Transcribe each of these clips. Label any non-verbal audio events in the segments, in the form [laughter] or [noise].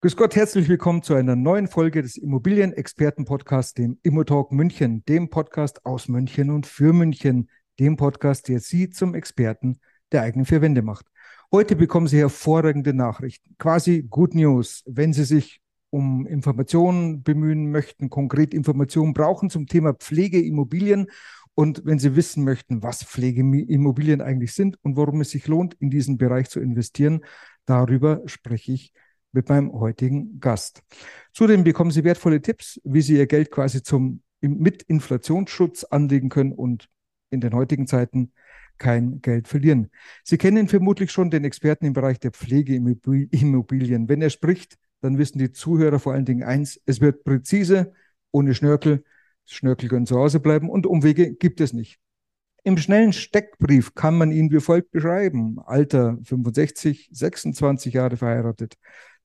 Grüß Gott, herzlich willkommen zu einer neuen Folge des Immobilienexperten-Podcasts, dem Immotalk München, dem Podcast aus München und für München, dem Podcast, der Sie zum Experten der eigenen vier Wände macht. Heute bekommen Sie hervorragende Nachrichten, quasi Good News, wenn Sie sich um Informationen bemühen möchten, konkret Informationen brauchen zum Thema Pflegeimmobilien und wenn Sie wissen möchten, was Pflegeimmobilien eigentlich sind und warum es sich lohnt, in diesen Bereich zu investieren, darüber spreche ich mit meinem heutigen Gast. Zudem bekommen Sie wertvolle Tipps, wie Sie Ihr Geld quasi zum mit Inflationsschutz anlegen können und in den heutigen Zeiten kein Geld verlieren. Sie kennen vermutlich schon den Experten im Bereich der Pflegeimmobilien. Wenn er spricht, dann wissen die Zuhörer vor allen Dingen eins, es wird präzise, ohne Schnörkel. Schnörkel können zu Hause bleiben und Umwege gibt es nicht. Im schnellen Steckbrief kann man ihn wie folgt beschreiben. Alter 65, 26 Jahre verheiratet,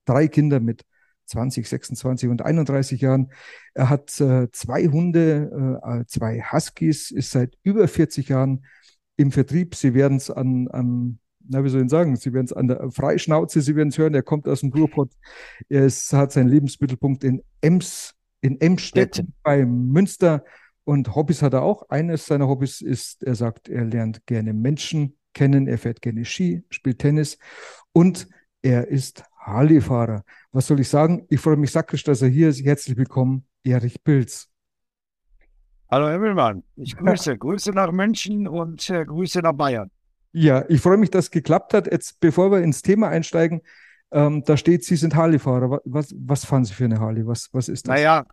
drei Kinder mit 20, 26 und 31 Jahren. Er hat äh, zwei Hunde, äh, zwei Huskies, ist seit über 40 Jahren im Vertrieb. Sie werden es an, an, na, wie soll ich sagen, Sie werden es an der Freischnauze, Sie werden es hören, er kommt aus dem Ruhrpott. Er ist, hat seinen Lebensmittelpunkt in Ems, in Emstetten bei Münster. Und Hobbys hat er auch. Eines seiner Hobbys ist, er sagt, er lernt gerne Menschen kennen, er fährt gerne Ski, spielt Tennis und er ist Harley-Fahrer. Was soll ich sagen? Ich freue mich sakrisch, dass er hier ist. Herzlich willkommen, Erich Pilz. Hallo Himmelmann, ich grüße. [laughs] grüße nach München und äh, Grüße nach Bayern. Ja, ich freue mich, dass es geklappt hat. Jetzt, bevor wir ins Thema einsteigen, ähm, da steht, Sie sind Harley-Fahrer. Was, was fahren Sie für eine Harley? Was, was ist das? Naja,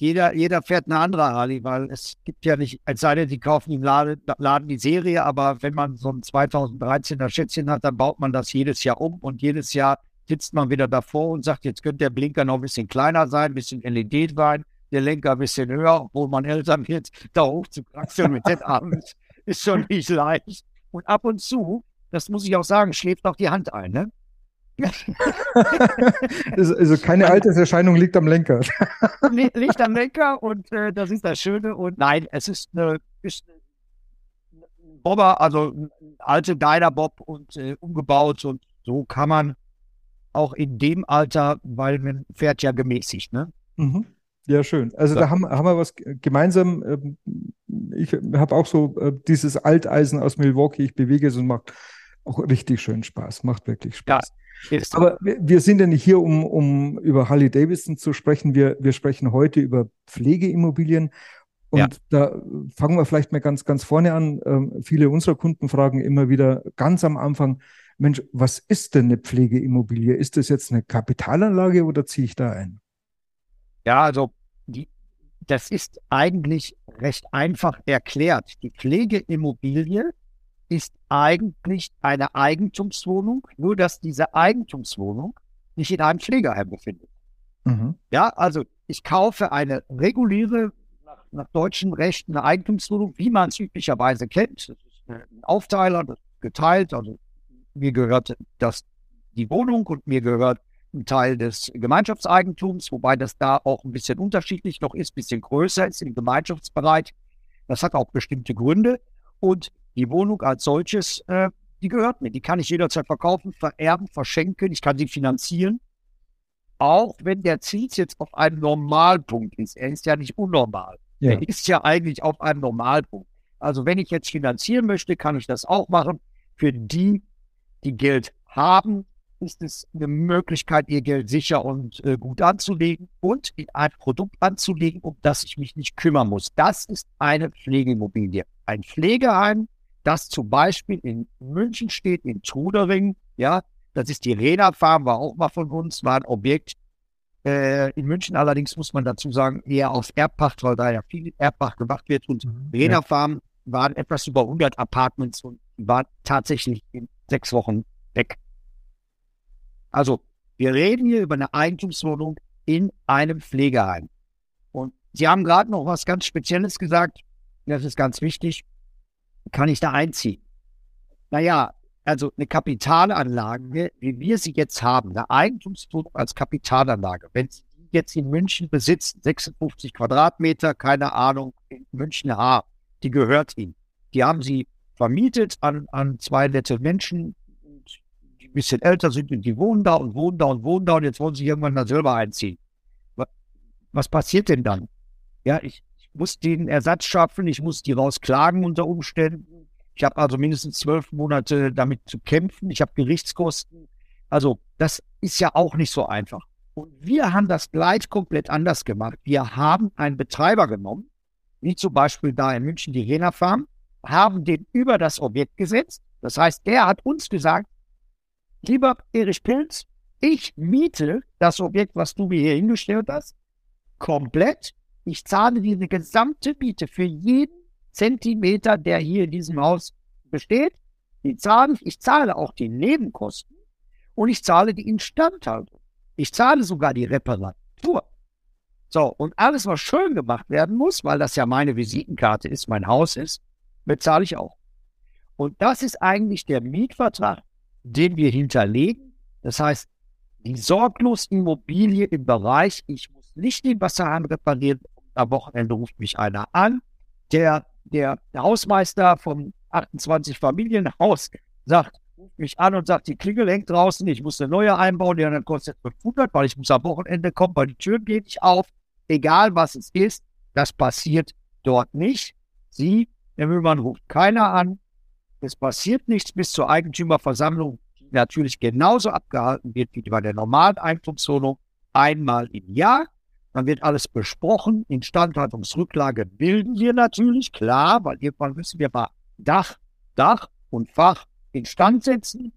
jeder, jeder fährt eine andere Harley, weil es gibt ja nicht, als sei denn, die kaufen im Laden, Laden die Serie, aber wenn man so ein 2013er Schätzchen hat, dann baut man das jedes Jahr um und jedes Jahr sitzt man wieder davor und sagt, jetzt könnte der Blinker noch ein bisschen kleiner sein, ein bisschen LED sein, der Lenker ein bisschen höher, obwohl man älter wird, [laughs] da hoch zu kraxeln mit den Armen ist schon nicht leicht. Und ab und zu, das muss ich auch sagen, schläft auch die Hand ein, ne? [laughs] also keine Alterserscheinung liegt am Lenker. [laughs] liegt am Lenker und äh, das ist das Schöne. Und nein, es ist eine, ist eine Bobber, also ein alte Dyna-Bob und äh, umgebaut und so kann man auch in dem Alter, weil man fährt ja gemäßigt, ne? Mhm. Ja, schön. Also so. da haben, haben wir was gemeinsam. Ähm, ich habe auch so äh, dieses Alteisen aus Milwaukee, ich bewege es und macht auch richtig schön Spaß. Macht wirklich Spaß. Ja, Aber wir, wir, sind ja nicht hier, um, um über Harley Davidson zu sprechen. Wir, wir sprechen heute über Pflegeimmobilien. Und ja. da fangen wir vielleicht mal ganz, ganz vorne an. Ähm, viele unserer Kunden fragen immer wieder ganz am Anfang, Mensch, was ist denn eine Pflegeimmobilie? Ist das jetzt eine Kapitalanlage oder ziehe ich da ein? Ja, also die, das ist eigentlich recht einfach erklärt. Die Pflegeimmobilie ist eigentlich eine Eigentumswohnung, nur dass diese Eigentumswohnung nicht in einem Pflegeheim befindet. Mhm. Ja, also ich kaufe eine reguläre, nach, nach deutschem Recht, eine Eigentumswohnung, wie man es üblicherweise kennt. Das ist ein Aufteiler, das ist geteilt. Also mir gehört das, die Wohnung und mir gehört ein Teil des Gemeinschaftseigentums, wobei das da auch ein bisschen unterschiedlich noch ist, ein bisschen größer ist im Gemeinschaftsbereich. Das hat auch bestimmte Gründe. Und die Wohnung als solches, äh, die gehört mir. Die kann ich jederzeit verkaufen, vererben, verschenken. Ich kann sie finanzieren. Auch wenn der Zins jetzt auf einem Normalpunkt ist. Er ist ja nicht unnormal. Ja. Er ist ja eigentlich auf einem Normalpunkt. Also wenn ich jetzt finanzieren möchte, kann ich das auch machen. Für die, die Geld haben, ist es eine Möglichkeit, ihr Geld sicher und äh, gut anzulegen und in ein Produkt anzulegen, um das ich mich nicht kümmern muss. Das ist eine Pflegeimmobilie. Ein Pflegeheim, das zum Beispiel in München steht, in Trudering, ja, das ist die Rena Farm, war auch mal von uns, war ein Objekt. Äh, in München allerdings muss man dazu sagen, eher auf Erbpacht, weil da ja viel Erbpacht gemacht wird. Und mhm, Rena ja. Farm waren etwas über 100 Apartments und waren tatsächlich in sechs Wochen weg. Also, wir reden hier über eine Eigentumswohnung in einem Pflegeheim. Und Sie haben gerade noch was ganz Spezielles gesagt. Das ist ganz wichtig. Kann ich da einziehen? Naja, also eine Kapitalanlage, wie wir sie jetzt haben, eine Eigentumswohnung als Kapitalanlage, wenn Sie die jetzt in München besitzen, 56 Quadratmeter, keine Ahnung, in München H, die gehört Ihnen. Die haben Sie vermietet an, an zwei nette Menschen, die ein bisschen älter sind und die wohnen da und wohnen da und wohnen da und jetzt wollen sie irgendwann da selber einziehen. Was, passiert denn dann? Ja, ich muss den Ersatz schaffen, ich muss die rausklagen unter Umständen. Ich habe also mindestens zwölf Monate damit zu kämpfen. Ich habe Gerichtskosten. Also das ist ja auch nicht so einfach. Und wir haben das gleich komplett anders gemacht. Wir haben einen Betreiber genommen, wie zum Beispiel da in München die Rena Farm, haben den über das Objekt gesetzt. Das heißt, der hat uns gesagt, lieber Erich Pilz, ich miete das Objekt, was du mir hier hingestellt hast, komplett. Ich zahle dir eine gesamte Miete für jeden Zentimeter, der hier in diesem Haus besteht. Die zahle ich. Ich zahle auch die Nebenkosten und ich zahle die Instandhaltung. Ich zahle sogar die Reparatur. So, und alles, was schön gemacht werden muss, weil das ja meine Visitenkarte ist, mein Haus ist, bezahle ich auch. Und das ist eigentlich der Mietvertrag, den wir hinterlegen. Das heißt, die sorglos Immobilie im Bereich, ich muss nicht den Wasserhahn reparieren, am Wochenende ruft mich einer an, der, der, der Hausmeister vom 28 Familienhaus sagt, ruft mich an und sagt, die Klingel hängt draußen, ich muss eine neue einbauen, die dann kostet 500, weil ich muss am Wochenende kommen, weil die Türen gehen nicht auf. Egal was es ist, das passiert dort nicht. Sie, Herr Müllmann, ruft keiner an. Es passiert nichts bis zur Eigentümerversammlung, die natürlich genauso abgehalten wird wie bei der normalen Eigentumswohnung, einmal im Jahr. Dann wird alles besprochen. Instandhaltungsrücklage bilden wir natürlich, klar, weil irgendwann müssen wir mal Dach, Dach und Fach instand setzen.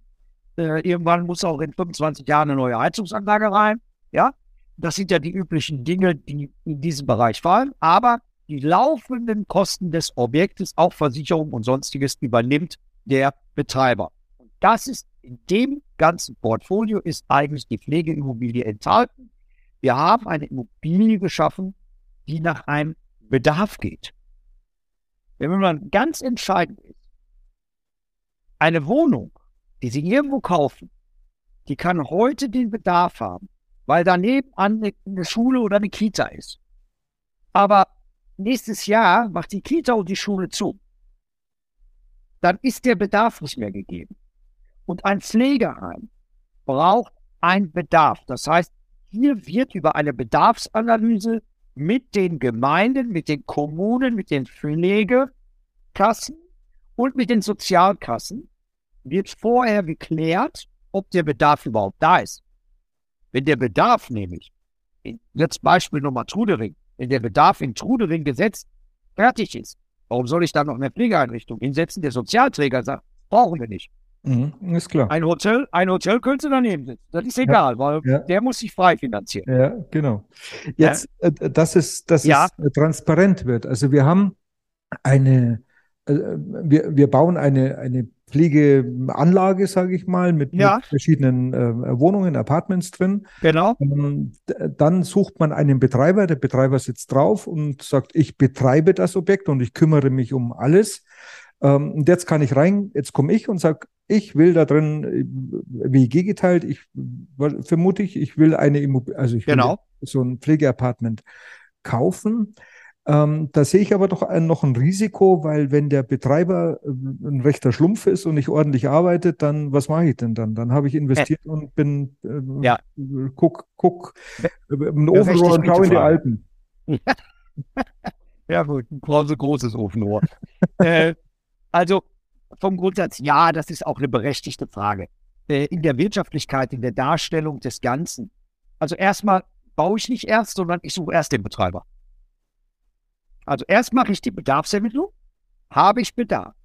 Äh, irgendwann muss auch in 25 Jahren eine neue Heizungsanlage rein. Ja, das sind ja die üblichen Dinge, die in diesem Bereich fallen. Aber die laufenden Kosten des Objektes, auch Versicherung und sonstiges, übernimmt der Betreiber. Und das ist in dem ganzen Portfolio ist eigentlich die Pflegeimmobilie enthalten. Wir haben eine Immobilie geschaffen, die nach einem Bedarf geht. Wenn man ganz entscheidend ist, eine Wohnung, die Sie irgendwo kaufen, die kann heute den Bedarf haben, weil daneben an eine Schule oder eine Kita ist. Aber nächstes Jahr macht die Kita und die Schule zu. Dann ist der Bedarf nicht mehr gegeben. Und ein Pflegeheim braucht einen Bedarf. Das heißt, hier wird über eine Bedarfsanalyse mit den Gemeinden, mit den Kommunen, mit den Pflegekassen und mit den Sozialkassen wird vorher geklärt, ob der Bedarf überhaupt da ist. Wenn der Bedarf nämlich, jetzt Beispiel nochmal Trudering, wenn der Bedarf in Trudering gesetzt fertig ist, warum soll ich da noch eine Pflegeeinrichtung hinsetzen? Der Sozialträger sagt, brauchen wir nicht. Mhm, ist klar. Ein Hotel, ein Hotel könnte daneben sitzen. Das ist egal, ja, weil ja. der muss sich frei finanzieren. Ja, genau. Jetzt, ja. Äh, dass es, dass es äh, transparent wird. Also wir haben eine, äh, wir, wir bauen eine, eine Pflegeanlage, sage ich mal, mit, ja. mit verschiedenen äh, Wohnungen, Apartments drin. Genau. Ähm, dann sucht man einen Betreiber, der Betreiber sitzt drauf und sagt, ich betreibe das Objekt und ich kümmere mich um alles. Ähm, und jetzt kann ich rein, jetzt komme ich und sage, ich will da drin äh, WG geteilt, ich vermute ich, ich will eine Immobilie, also ich genau. will so ein Pflegeapartment kaufen. Ähm, da sehe ich aber doch ein, noch ein Risiko, weil wenn der Betreiber äh, ein rechter Schlumpf ist und nicht ordentlich arbeitet, dann was mache ich denn dann? Dann habe ich investiert äh. und bin äh, ja. guck, guck äh, im Ofenrohr und schau in die Alpen. [laughs] ja gut, ein großes Ofenrohr. äh, also vom Grundsatz, ja, das ist auch eine berechtigte Frage. Äh, in der Wirtschaftlichkeit, in der Darstellung des Ganzen. Also erstmal baue ich nicht erst, sondern ich suche erst den Betreiber. Also erst mache ich die Bedarfsermittlung, habe ich Bedarf.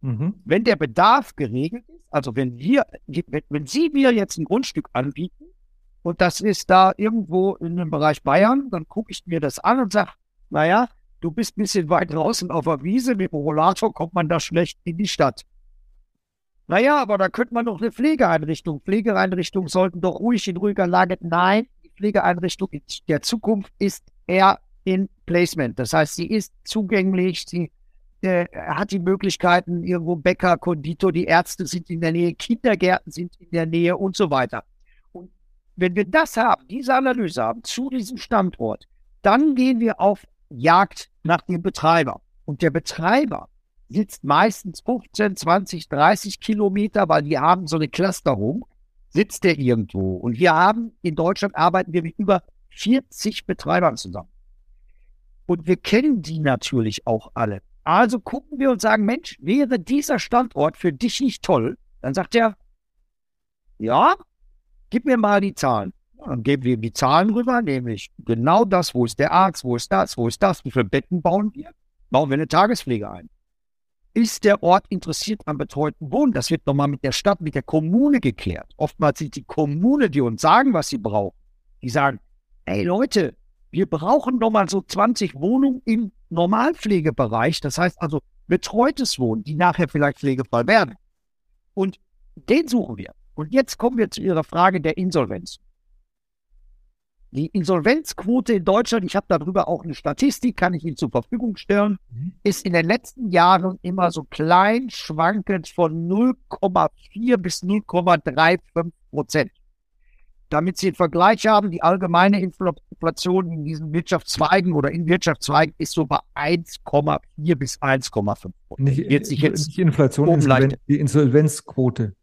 Mhm. Wenn der Bedarf geregelt ist, also wenn wir, wenn, wenn Sie mir jetzt ein Grundstück anbieten und das ist da irgendwo in dem Bereich Bayern, dann gucke ich mir das an und sage, naja, du bist ein bisschen weit draußen auf der Wiese, mit dem Rollator kommt man da schlecht in die Stadt. naja, aber da könnte man doch eine Pflegeeinrichtung. Pflegeeinrichtungen sollten doch ruhig in ruhiger Lage. Nein, die Pflegeeinrichtung in der Zukunft ist eher in Placement. Das heißt, sie ist zugänglich, sie äh, hat die Möglichkeiten, irgendwo Bäcker, Konditor, die Ärzte sind in der Nähe, Kindergärten sind in der Nähe und so weiter. Und wenn wir das haben, diese Analyse haben zu diesem Standort, dann gehen wir auf Jagd nach dem Betreiber. Und der Betreiber sitzt meistens 15, 20, 30 Kilometer, weil die haben so eine Clusterung, sitzt der irgendwo. Und wir haben, in Deutschland arbeiten wir mit über 40 Betreibern zusammen. Und wir kennen die natürlich auch alle. Also gucken wir und sagen, Mensch, wäre dieser Standort für dich nicht toll? Dann sagt er, ja, gib mir mal die Zahlen. Dann geben wir ihm die Zahlen rüber, nämlich genau das, wo ist der Arzt, wo ist das, wo ist das, wie viele Betten bauen wir? Bauen wir eine Tagespflege ein? Ist der Ort interessiert am betreuten Wohnen? Das wird nochmal mit der Stadt, mit der Kommune geklärt. Oftmals sind die Kommune, die uns sagen, was sie brauchen. Die sagen, ey Leute, wir brauchen nochmal so 20 Wohnungen im Normalpflegebereich. Das heißt also betreutes Wohnen, die nachher vielleicht pflegefrei werden. Und den suchen wir. Und jetzt kommen wir zu Ihrer Frage der Insolvenz. Die Insolvenzquote in Deutschland, ich habe darüber auch eine Statistik, kann ich Ihnen zur Verfügung stellen, mhm. ist in den letzten Jahren immer so klein schwankend von 0,4 bis 0,35 Prozent. Damit Sie einen Vergleich haben, die allgemeine Inflation in diesen Wirtschaftszweigen oder in Wirtschaftszweigen ist so bei 1,4 bis 1,5 Prozent. Nicht, nicht Inflation, Insolven die Insolvenzquote.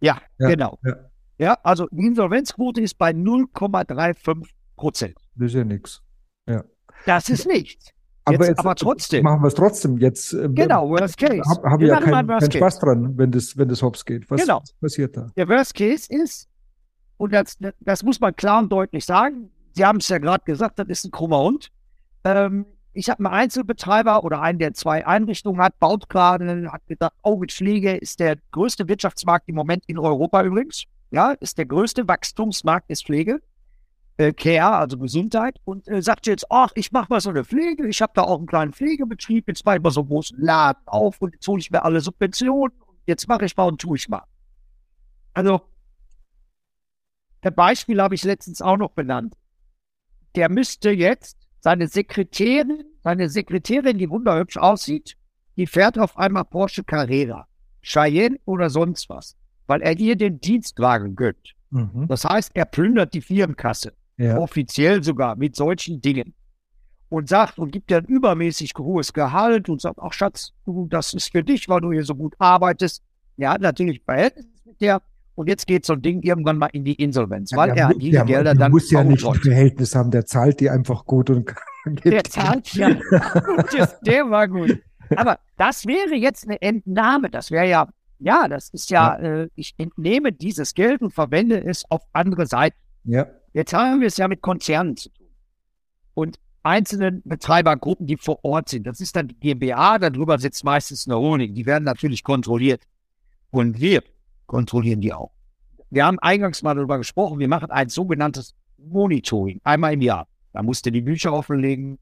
Ja, ja genau. Ja. Ja, also die Insolvenzquote ist bei 0,35 Prozent. Das ist ja nichts. Ja. Das ist nichts. Aber, jetzt, aber trotzdem. Machen wir es trotzdem. Jetzt äh, genau, Worst Case. Haben hab ja keinen kein Spaß dran, wenn das, wenn das hops geht. Was, genau. was passiert da? Der Worst Case ist, und das, das muss man klar und deutlich sagen, Sie haben es ja gerade gesagt, das ist ein krummer Hund. Ähm, ich habe einen Einzelbetreiber oder einen, der zwei Einrichtungen hat, baut gerade, hat gedacht, oh, mit Pflege ist der größte Wirtschaftsmarkt im Moment in Europa übrigens ja, ist der größte Wachstumsmarkt ist Pflege, äh, Care, also Gesundheit, und äh, sagt jetzt, ach, ich mache mal so eine Pflege, ich habe da auch einen kleinen Pflegebetrieb, jetzt mache ich mal so einen großen Laden auf und jetzt hole ich mir alle Subventionen. Jetzt mache ich mal und tue ich mal. Also, der Beispiel habe ich letztens auch noch benannt. Der müsste jetzt seine Sekretärin, seine Sekretärin, die wunderhübsch aussieht, die fährt auf einmal Porsche Carrera, Cheyenne oder sonst was weil er ihr den Dienstwagen gönnt. Mhm. Das heißt, er plündert die Firmenkasse, ja. offiziell sogar mit solchen Dingen. Und sagt und gibt ihr ein übermäßig hohes Gehalt und sagt, ach Schatz, du, das ist für dich, weil du hier so gut arbeitest. Er hat natürlich Verhältnis mit der. Und jetzt geht so ein Ding irgendwann mal in die Insolvenz, weil ja, er diese der, Gelder dann. Der muss ja nicht ein Verhältnis haben, der zahlt die einfach gut und [laughs] Der zahlt ja. [laughs] der war gut. Aber das wäre jetzt eine Entnahme. Das wäre ja ja, das ist ja, ja. Äh, ich entnehme dieses Geld und verwende es auf andere Seiten. Ja. Jetzt haben wir es ja mit Konzernen zu tun. Und einzelnen Betreibergruppen, die vor Ort sind. Das ist dann die GmbH, darüber sitzt meistens eine Honig. Die werden natürlich kontrolliert. Und wir kontrollieren die auch. Wir haben eingangs mal darüber gesprochen, wir machen ein sogenanntes Monitoring, einmal im Jahr. Da musst du die Bücher offenlegen,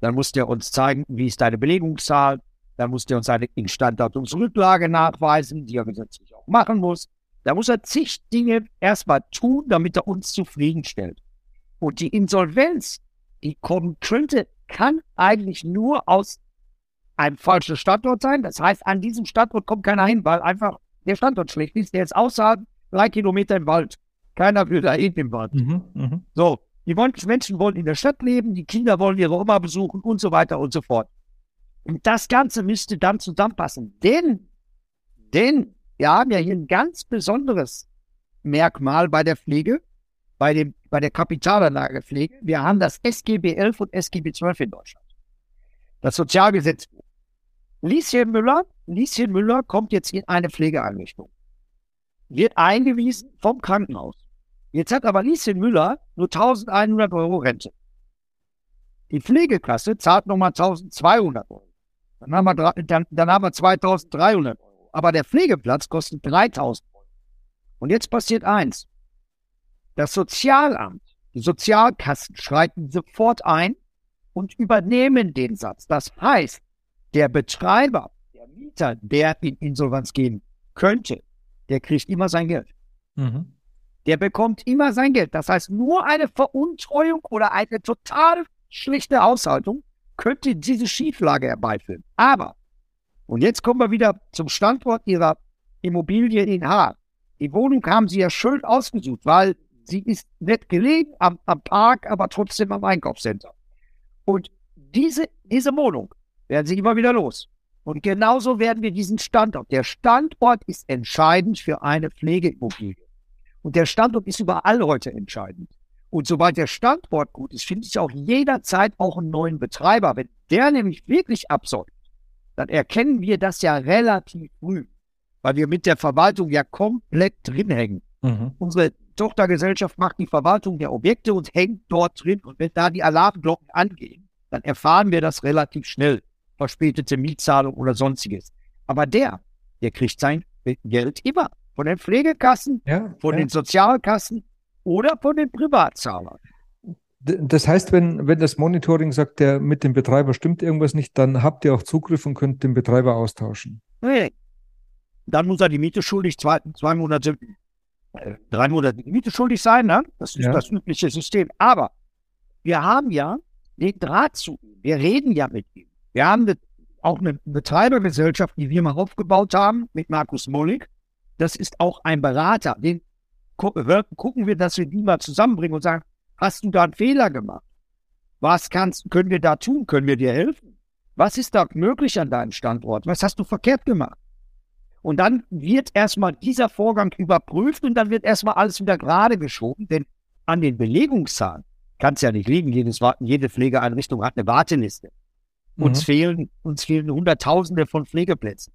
dann musst du uns zeigen, wie ist deine Belegungszahl, dann muss er uns eine Instandhaltungsrücklage nachweisen, die er gesetzlich auch machen muss. Da muss er zig Dinge erstmal tun, damit er uns zufriedenstellt. Und die Insolvenz, die kommen könnte, kann eigentlich nur aus einem falschen Standort sein. Das heißt, an diesem Standort kommt keiner hin, weil einfach der Standort schlecht ist. Der ist außerhalb drei Kilometer im Wald. Keiner will da hin im Wald. Mhm, mh. So, die Menschen wollen in der Stadt leben, die Kinder wollen ihre Oma besuchen und so weiter und so fort. Und das Ganze müsste dann zusammenpassen. Denn, denn wir haben ja hier ein ganz besonderes Merkmal bei der Pflege, bei, dem, bei der Kapitalanlagepflege. Wir haben das SGB 11 und SGB 12 in Deutschland. Das Sozialgesetzbuch. Lieschen Müller, Lieschen Müller kommt jetzt in eine Pflegeeinrichtung. Wird eingewiesen vom Krankenhaus. Jetzt hat aber Lieschen Müller nur 1100 Euro Rente. Die Pflegekasse zahlt nochmal 1200 Euro. Dann haben wir, dann, dann haben wir 2300 Euro. Aber der Pflegeplatz kostet 3000 Euro. Und jetzt passiert eins. Das Sozialamt, die Sozialkassen schreiten sofort ein und übernehmen den Satz. Das heißt, der Betreiber, der Mieter, der in Insolvenz gehen könnte, der kriegt immer sein Geld. Mhm. Der bekommt immer sein Geld. Das heißt, nur eine Veruntreuung oder eine total schlechte Haushaltung könnte diese Schieflage herbeiführen. Aber, und jetzt kommen wir wieder zum Standort Ihrer Immobilie in Haar. Die Wohnung haben Sie ja schön ausgesucht, weil sie ist nett gelegen am, am Park, aber trotzdem am Einkaufscenter. Und diese, diese Wohnung werden Sie immer wieder los. Und genauso werden wir diesen Standort. Der Standort ist entscheidend für eine Pflegeimmobilie. Und der Standort ist überall heute entscheidend. Und sobald der Standort gut ist, finde ich auch jederzeit auch einen neuen Betreiber. Wenn der nämlich wirklich absäuft, dann erkennen wir das ja relativ früh, weil wir mit der Verwaltung ja komplett drin hängen. Mhm. Unsere Tochtergesellschaft macht die Verwaltung der Objekte und hängt dort drin. Und wenn da die Alarmglocken angehen, dann erfahren wir das relativ schnell. Verspätete Mietzahlung oder sonstiges. Aber der, der kriegt sein Geld immer von den Pflegekassen, ja, von ja. den Sozialkassen oder von den Privatzahlern. Das heißt, wenn, wenn das Monitoring sagt, der mit dem Betreiber stimmt irgendwas nicht, dann habt ihr auch Zugriff und könnt den Betreiber austauschen. Nee. Dann muss er die Miete schuldig zwei, zwei Monate, äh, drei Monate die Miete schuldig sein, ne? Das ist ja. das übliche System. Aber wir haben ja den Draht zu ihm. Wir reden ja mit ihm. Wir haben auch eine Betreibergesellschaft, die wir mal aufgebaut haben, mit Markus Mollig das ist auch ein Berater. Den gucken wir, dass wir die mal zusammenbringen und sagen, hast du da einen Fehler gemacht? Was kannst, können wir da tun? Können wir dir helfen? Was ist da möglich an deinem Standort? Was hast du verkehrt gemacht? Und dann wird erstmal dieser Vorgang überprüft und dann wird erstmal alles wieder gerade geschoben, denn an den Belegungszahlen kann es ja nicht liegen. Jedes, jede Pflegeeinrichtung hat eine Warteliste. Uns, mhm. fehlen, uns fehlen Hunderttausende von Pflegeplätzen.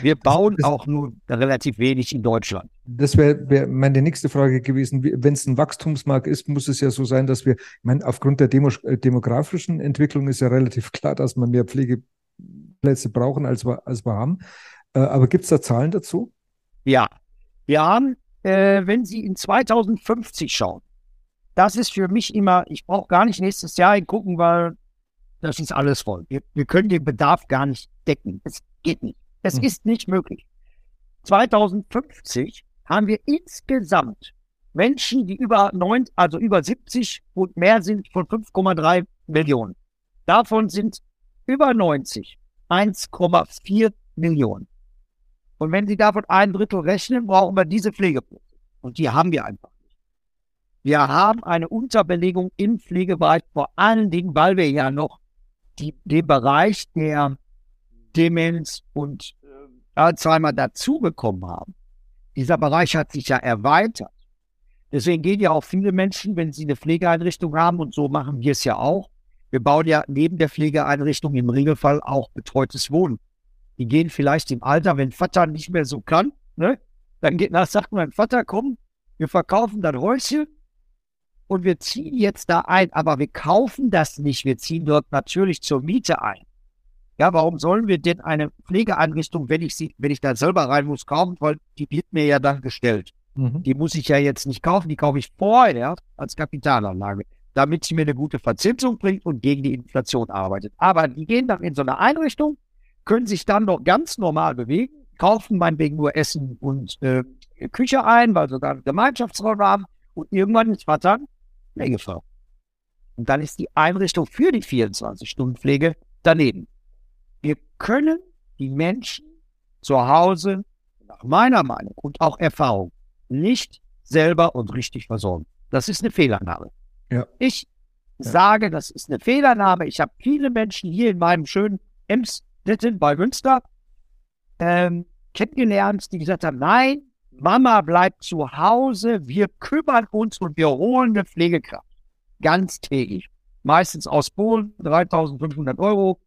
Wir bauen das, auch nur relativ wenig in Deutschland. Das wäre wär meine nächste Frage gewesen. Wenn es ein Wachstumsmarkt ist, muss es ja so sein, dass wir, ich meine, aufgrund der Demo, äh, demografischen Entwicklung ist ja relativ klar, dass wir mehr Pflegeplätze brauchen, als wir, als wir haben. Äh, aber gibt es da Zahlen dazu? Ja, wir haben, äh, wenn Sie in 2050 schauen, das ist für mich immer, ich brauche gar nicht nächstes Jahr hingucken, weil das ist alles voll. Wir, wir können den Bedarf gar nicht decken. Es geht nicht. Es hm. ist nicht möglich. 2050 haben wir insgesamt Menschen, die über 9, also über 70 und mehr sind von 5,3 Millionen. Davon sind über 90 1,4 Millionen. Und wenn Sie davon ein Drittel rechnen, brauchen wir diese Pflegeplätze. Und die haben wir einfach nicht. Wir haben eine Unterbelegung im Pflegebereich, vor allen Dingen, weil wir ja noch die, den Bereich der Demenz und äh, Alzheimer dazugekommen haben. Dieser Bereich hat sich ja erweitert. Deswegen gehen ja auch viele Menschen, wenn sie eine Pflegeeinrichtung haben, und so machen wir es ja auch. Wir bauen ja neben der Pflegeeinrichtung im Regelfall auch betreutes Wohnen. Die gehen vielleicht im Alter, wenn Vater nicht mehr so kann, ne? dann geht, nach, sagt mein Vater, komm, wir verkaufen das Häuschen und wir ziehen jetzt da ein. Aber wir kaufen das nicht. Wir ziehen dort natürlich zur Miete ein. Ja, warum sollen wir denn eine Pflegeeinrichtung, wenn ich sie, wenn ich da selber rein muss, kaufen, weil die wird mir ja dann gestellt. Mhm. Die muss ich ja jetzt nicht kaufen, die kaufe ich vorher als Kapitalanlage, damit sie mir eine gute Verzinsung bringt und gegen die Inflation arbeitet. Aber die gehen dann in so eine Einrichtung, können sich dann noch ganz normal bewegen, kaufen meinetwegen nur Essen und äh, Küche ein, weil sie dann Gemeinschaftsräume haben und irgendwann ist Vater Pflegefrau. Und dann ist die Einrichtung für die 24-Stunden-Pflege daneben. Wir können die Menschen zu Hause, nach meiner Meinung und auch Erfahrung, nicht selber und richtig versorgen. Das ist eine Fehlannahme. Ja. Ich ja. sage, das ist eine Fehlannahme. Ich habe viele Menschen hier in meinem schönen Emstetten bei Münster ähm, kennengelernt, die gesagt haben, nein, Mama bleibt zu Hause, wir kümmern uns und wir holen eine Pflegekraft. Ganztägig. Meistens aus Polen, 3500 Euro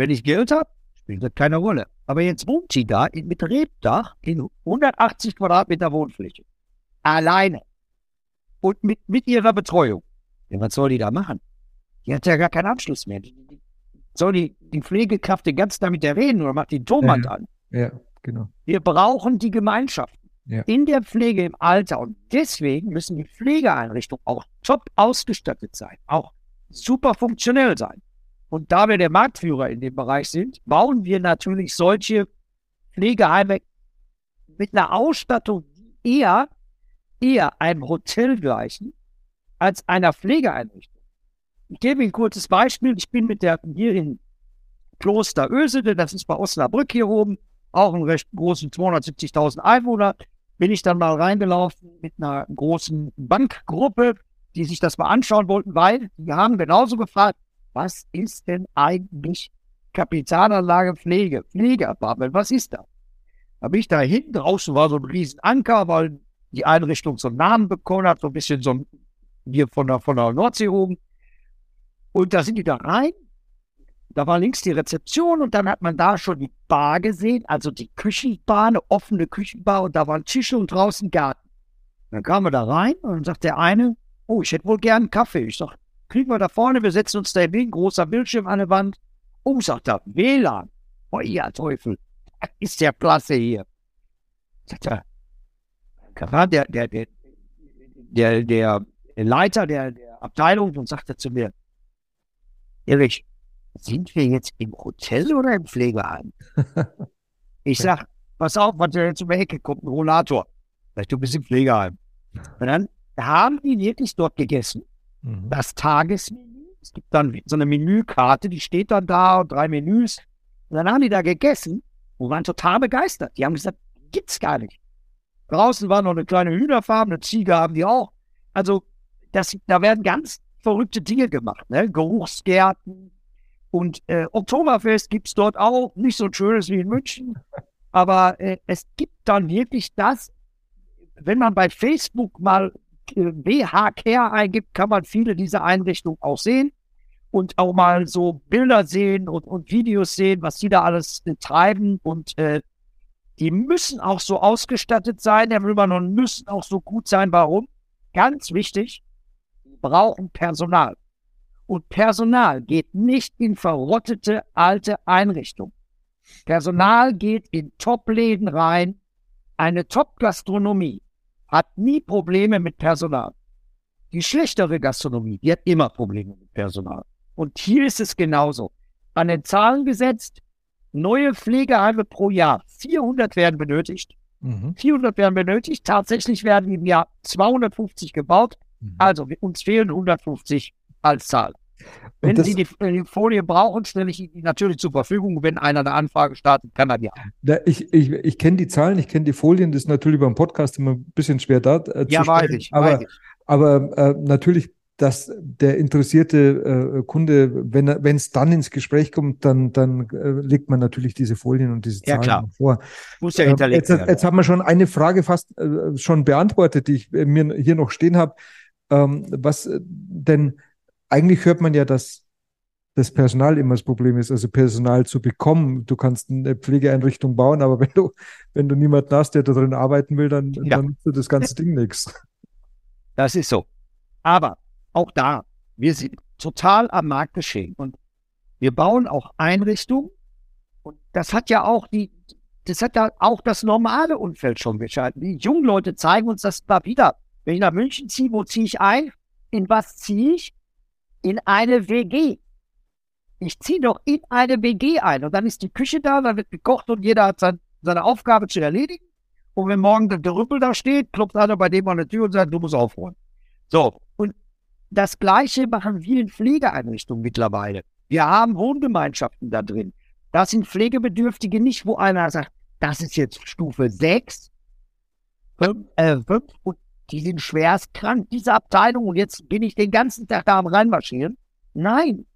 wenn ich Geld habe, spielt das keine Rolle. Aber jetzt wohnt sie da in, mit Rebdach in 180 Quadratmeter Wohnfläche. Alleine. Und mit, mit ihrer Betreuung. Ja, was soll die da machen? Die hat ja gar keinen Anschluss mehr. Soll die, die Pflegekraft den ganzen Tag mit der reden oder macht die Tonband ja, an? Ja, genau. Wir brauchen die Gemeinschaft ja. in der Pflege im Alter. Und deswegen müssen die Pflegeeinrichtungen auch top ausgestattet sein, auch super funktionell sein. Und da wir der Marktführer in dem Bereich sind, bauen wir natürlich solche Pflegeheime mit einer Ausstattung, die eher, eher einem Hotel gleichen als einer Pflegeeinrichtung. Ich gebe Ihnen ein kurzes Beispiel. Ich bin mit der hier in Kloster Ösede, das ist bei Osnabrück hier oben, auch ein recht großen 270.000 Einwohner, bin ich dann mal reingelaufen mit einer großen Bankgruppe, die sich das mal anschauen wollten, weil die haben genauso gefragt, was ist denn eigentlich Kapitalanlage Pflege, Pflegeapartment, was ist da? Da bin ich da hinten draußen war so ein riesen Anker, weil die Einrichtung so einen Namen bekommen hat, so ein bisschen so hier von der, von der Nordsee oben. Und da sind die da rein. Da war links die Rezeption und dann hat man da schon die Bar gesehen, also die Küchenbar, eine offene Küchenbar und da waren Tische und draußen Garten. Dann kamen wir da rein und dann sagt der eine, oh, ich hätte wohl gern einen Kaffee. Ich sag, kriegen wir da vorne, wir setzen uns da hin, großer Bildschirm an der Wand. Oh, sagt er, WLAN. Oh ja, Teufel. Das ist ja klasse hier. Sagt er, der, der, der, der, der Leiter der, der Abteilung und sagte zu mir, Erich, sind wir jetzt im Hotel oder im Pflegeheim? [laughs] ich sag, pass auf, was da jetzt um die Ecke kommt, ein Rollator. Vielleicht du bist im Pflegeheim. Und dann haben die wirklich dort gegessen. Mhm. Das Tagesmenü. Es gibt dann so eine Menükarte, die steht dann da drei Menüs. Und dann haben die da gegessen und waren total begeistert. Die haben gesagt, gibt's gar nicht. Draußen war noch eine kleine Hühnerfarm, eine Ziege haben die auch. Also, das, da werden ganz verrückte Dinge gemacht. Ne? Geruchsgärten und äh, Oktoberfest gibt's dort auch. Nicht so ein schönes wie in München. Aber äh, es gibt dann wirklich das, wenn man bei Facebook mal WH-Care eingibt, kann man viele dieser Einrichtungen auch sehen und auch mal so Bilder sehen und, und Videos sehen, was die da alles äh, treiben. Und äh, die müssen auch so ausgestattet sein, Herr Müllmann, und müssen auch so gut sein. Warum? Ganz wichtig, die brauchen Personal. Und Personal geht nicht in verrottete alte Einrichtungen. Personal geht in Top-Läden rein, eine Top-Gastronomie hat nie Probleme mit Personal. Die schlechtere Gastronomie, die hat immer Probleme mit Personal. Und hier ist es genauso. An den Zahlen gesetzt, neue Pflegeheime pro Jahr. 400 werden benötigt. Mhm. 400 werden benötigt. Tatsächlich werden im Jahr 250 gebaut. Mhm. Also uns fehlen 150 als Zahl. Wenn das, Sie die, die, Folie brauchen, stelle ich Ihnen natürlich zur Verfügung. Wenn einer eine Anfrage startet, kann er die haben. Ich, ich, ich kenne die Zahlen, ich kenne die Folien. Das ist natürlich beim Podcast immer ein bisschen schwer da äh, ja, zu weiß ich, aber, weiß ich. aber äh, natürlich, dass der interessierte äh, Kunde, wenn es dann ins Gespräch kommt, dann, dann äh, legt man natürlich diese Folien und diese Zahlen ja, vor. Muss ja hinterlegt jetzt, werden. Jetzt haben wir schon eine Frage fast äh, schon beantwortet, die ich äh, mir hier noch stehen habe. Ähm, was denn eigentlich hört man ja, dass das Personal immer das Problem ist, also Personal zu bekommen. Du kannst eine Pflegeeinrichtung bauen, aber [laughs] wenn du, wenn du niemanden hast, der da drin arbeiten will, dann, ja. dann nutzt du das ganze Ding nichts. [laughs] Das ist so. Aber auch da, wir sind total am Markt geschehen und wir bauen auch Einrichtungen und das hat ja auch die, das hat ja auch das normale Umfeld schon geschalten. Die jungen Leute zeigen uns das mal wieder. Wenn ich nach München ziehe, wo ziehe ich ein? In was ziehe ich? In eine WG. Ich ziehe doch in eine WG ein und dann ist die Küche da, dann wird gekocht und jeder hat sein, seine Aufgabe zu erledigen. Und wenn morgen der Rüppel da steht, klopft einer bei dem an der Tür und sagt, du musst aufräumen. So, und das Gleiche machen wir in Pflegeeinrichtungen mittlerweile. Wir haben Wohngemeinschaften da drin. Das sind Pflegebedürftige nicht, wo einer sagt, das ist jetzt Stufe 6, 5, äh, 5 und die sind schwerst krank, diese Abteilung, und jetzt bin ich den ganzen Tag da am reinmarschieren. Nein,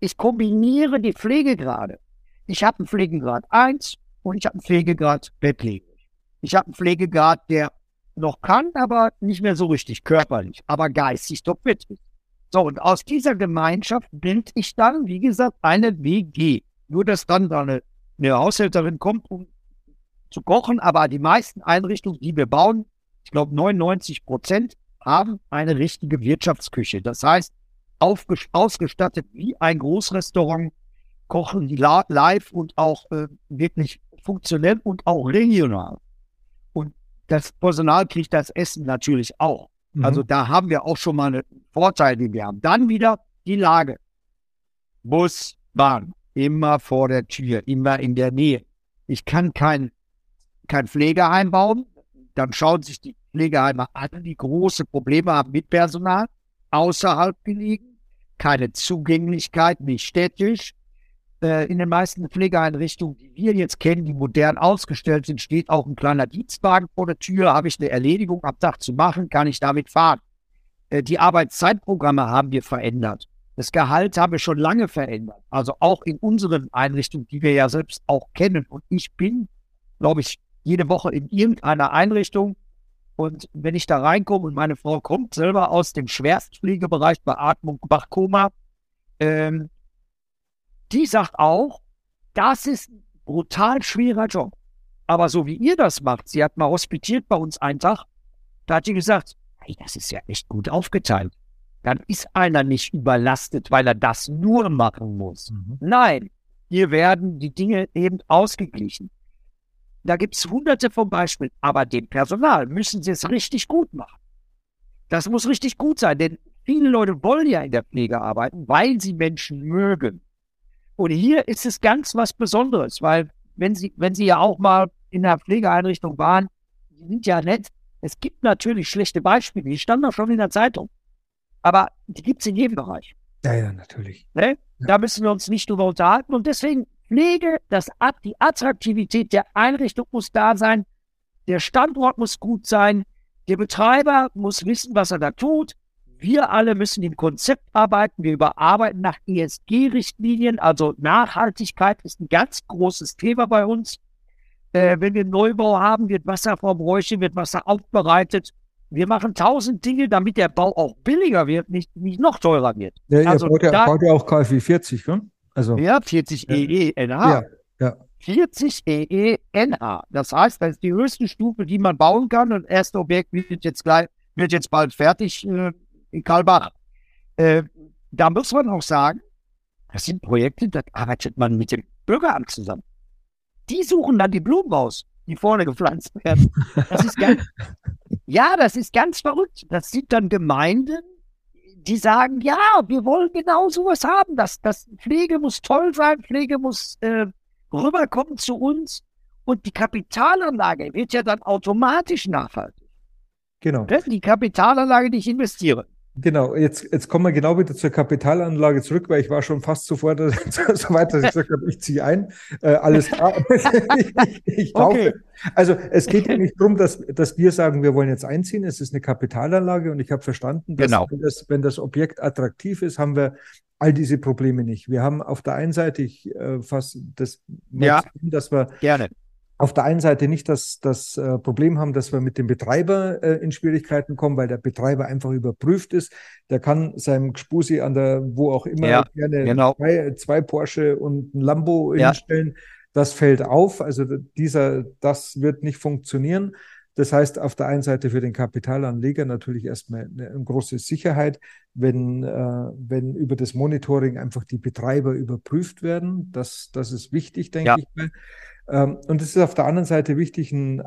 ich kombiniere die Pflegegrade. Ich habe einen Pflegegrad 1 und ich habe einen Pflegegrad bettlägerig. Ich habe einen Pflegegrad, der noch kann, aber nicht mehr so richtig körperlich, aber geistig doch fit ist. So, und aus dieser Gemeinschaft bilde ich dann, wie gesagt, eine WG. Nur, dass dann da eine, eine Haushälterin kommt, um zu kochen, aber die meisten Einrichtungen, die wir bauen, glaube 99 Prozent, haben eine richtige Wirtschaftsküche. Das heißt, ausgestattet wie ein Großrestaurant, kochen die live und auch äh, wirklich funktionell und auch regional. Und das Personal kriegt das Essen natürlich auch. Mhm. Also da haben wir auch schon mal einen Vorteil, den wir haben. Dann wieder die Lage. Bus, Bahn, immer vor der Tür, immer in der Nähe. Ich kann kein kein Pflegeheim bauen. Dann schauen sich die Pflegeheime an, die große Probleme haben mit Personal, außerhalb gelegen, keine Zugänglichkeit, nicht städtisch. Äh, in den meisten Pflegeeinrichtungen, die wir jetzt kennen, die modern ausgestellt sind, steht auch ein kleiner Dienstwagen vor der Tür. Habe ich eine Erledigung am Tag zu machen, kann ich damit fahren. Äh, die Arbeitszeitprogramme haben wir verändert. Das Gehalt haben wir schon lange verändert. Also auch in unseren Einrichtungen, die wir ja selbst auch kennen. Und ich bin, glaube ich, jede Woche in irgendeiner Einrichtung. Und wenn ich da reinkomme und meine Frau kommt selber aus dem Schwerstpflegebereich Beatmung, Bachkoma, ähm, die sagt auch, das ist ein brutal schwerer Job. Aber so wie ihr das macht, sie hat mal hospitiert bei uns einen Tag, da hat sie gesagt, hey, das ist ja echt gut aufgeteilt dann ist einer nicht überlastet, weil er das nur machen muss. Mhm. Nein, hier werden die Dinge eben ausgeglichen. Da gibt es hunderte von Beispielen, aber dem Personal müssen sie es richtig gut machen. Das muss richtig gut sein, denn viele Leute wollen ja in der Pflege arbeiten, weil sie Menschen mögen. Und hier ist es ganz was Besonderes, weil wenn sie, wenn sie ja auch mal in der Pflegeeinrichtung waren, die sind ja nett. Es gibt natürlich schlechte Beispiele, die standen auch schon in der Zeitung. Aber die gibt es in jedem Bereich. Ja, ja, natürlich. Ne? Ja. Da müssen wir uns nicht drüber unterhalten. Und deswegen Pflege, das, die Attraktivität der Einrichtung muss da sein. Der Standort muss gut sein. Der Betreiber muss wissen, was er da tut. Wir alle müssen im Konzept arbeiten. Wir überarbeiten nach ESG-Richtlinien. Also Nachhaltigkeit ist ein ganz großes Thema bei uns. Äh, wenn wir einen Neubau haben, wird Wasser vom Räuchchen, wird Wasser aufbereitet. Wir machen tausend Dinge, damit der Bau auch billiger wird, nicht, nicht noch teurer wird. Ja, also ihr baut ja, baut ja auch KfW 40, ne? Also, ja, 40 ja. EE NH. Ja, ja. 40 EE NH. Das heißt, das ist die höchste Stufe, die man bauen kann. Und das erste Objekt wird jetzt gleich, wird jetzt bald fertig äh, in Karlbach. Äh, da muss man auch sagen, das sind Projekte, da arbeitet man mit dem Bürgeramt zusammen. Die suchen dann die Blumen aus, die vorne gepflanzt werden. Das ist ganz, [laughs] ja, das ist ganz verrückt. Das sind dann Gemeinden, die sagen, ja, wir wollen genau sowas haben. Das, das Pflege muss toll sein, Pflege muss äh, rüberkommen zu uns. Und die Kapitalanlage wird ja dann automatisch nachhaltig. Genau. Die Kapitalanlage, die ich investiere. Genau, jetzt, jetzt kommen wir genau wieder zur Kapitalanlage zurück, weil ich war schon fast sofort [laughs] so weit, dass ich gesagt habe, ich ziehe ein. Äh, alles klar. [laughs] ich, ich kaufe. Okay. Also es geht ja nicht darum, dass, dass wir sagen, wir wollen jetzt einziehen. Es ist eine Kapitalanlage und ich habe verstanden, dass genau. wenn, das, wenn das Objekt attraktiv ist, haben wir all diese Probleme nicht. Wir haben auf der einen Seite ich, äh, fast das, ja, dass wir gerne auf der einen Seite nicht das, das äh, Problem haben, dass wir mit dem Betreiber äh, in Schwierigkeiten kommen, weil der Betreiber einfach überprüft ist. Der kann seinem Gspusi an der, wo auch immer, ja, gerne genau. zwei, zwei, Porsche und ein Lambo ja. hinstellen. Das fällt auf. Also dieser, das wird nicht funktionieren. Das heißt, auf der einen Seite für den Kapitalanleger natürlich erstmal eine, eine große Sicherheit, wenn, äh, wenn über das Monitoring einfach die Betreiber überprüft werden. Das, das ist wichtig, denke ja. ich mal. Ähm, und es ist auf der anderen Seite wichtig, ein,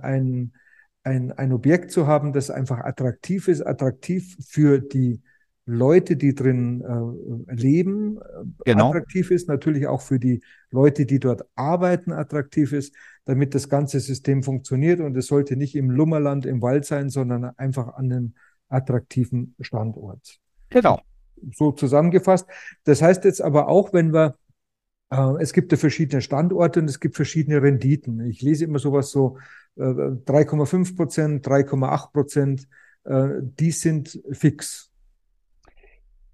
ein, ein, Objekt zu haben, das einfach attraktiv ist, attraktiv für die Leute, die drin äh, leben, genau. attraktiv ist, natürlich auch für die Leute, die dort arbeiten, attraktiv ist, damit das ganze System funktioniert. Und es sollte nicht im Lummerland im Wald sein, sondern einfach an einem attraktiven Standort. Genau. So zusammengefasst. Das heißt jetzt aber auch, wenn wir äh, es gibt ja verschiedene Standorte und es gibt verschiedene Renditen. Ich lese immer sowas so 3,5 äh, Prozent, 3,8 Prozent, äh, die sind fix.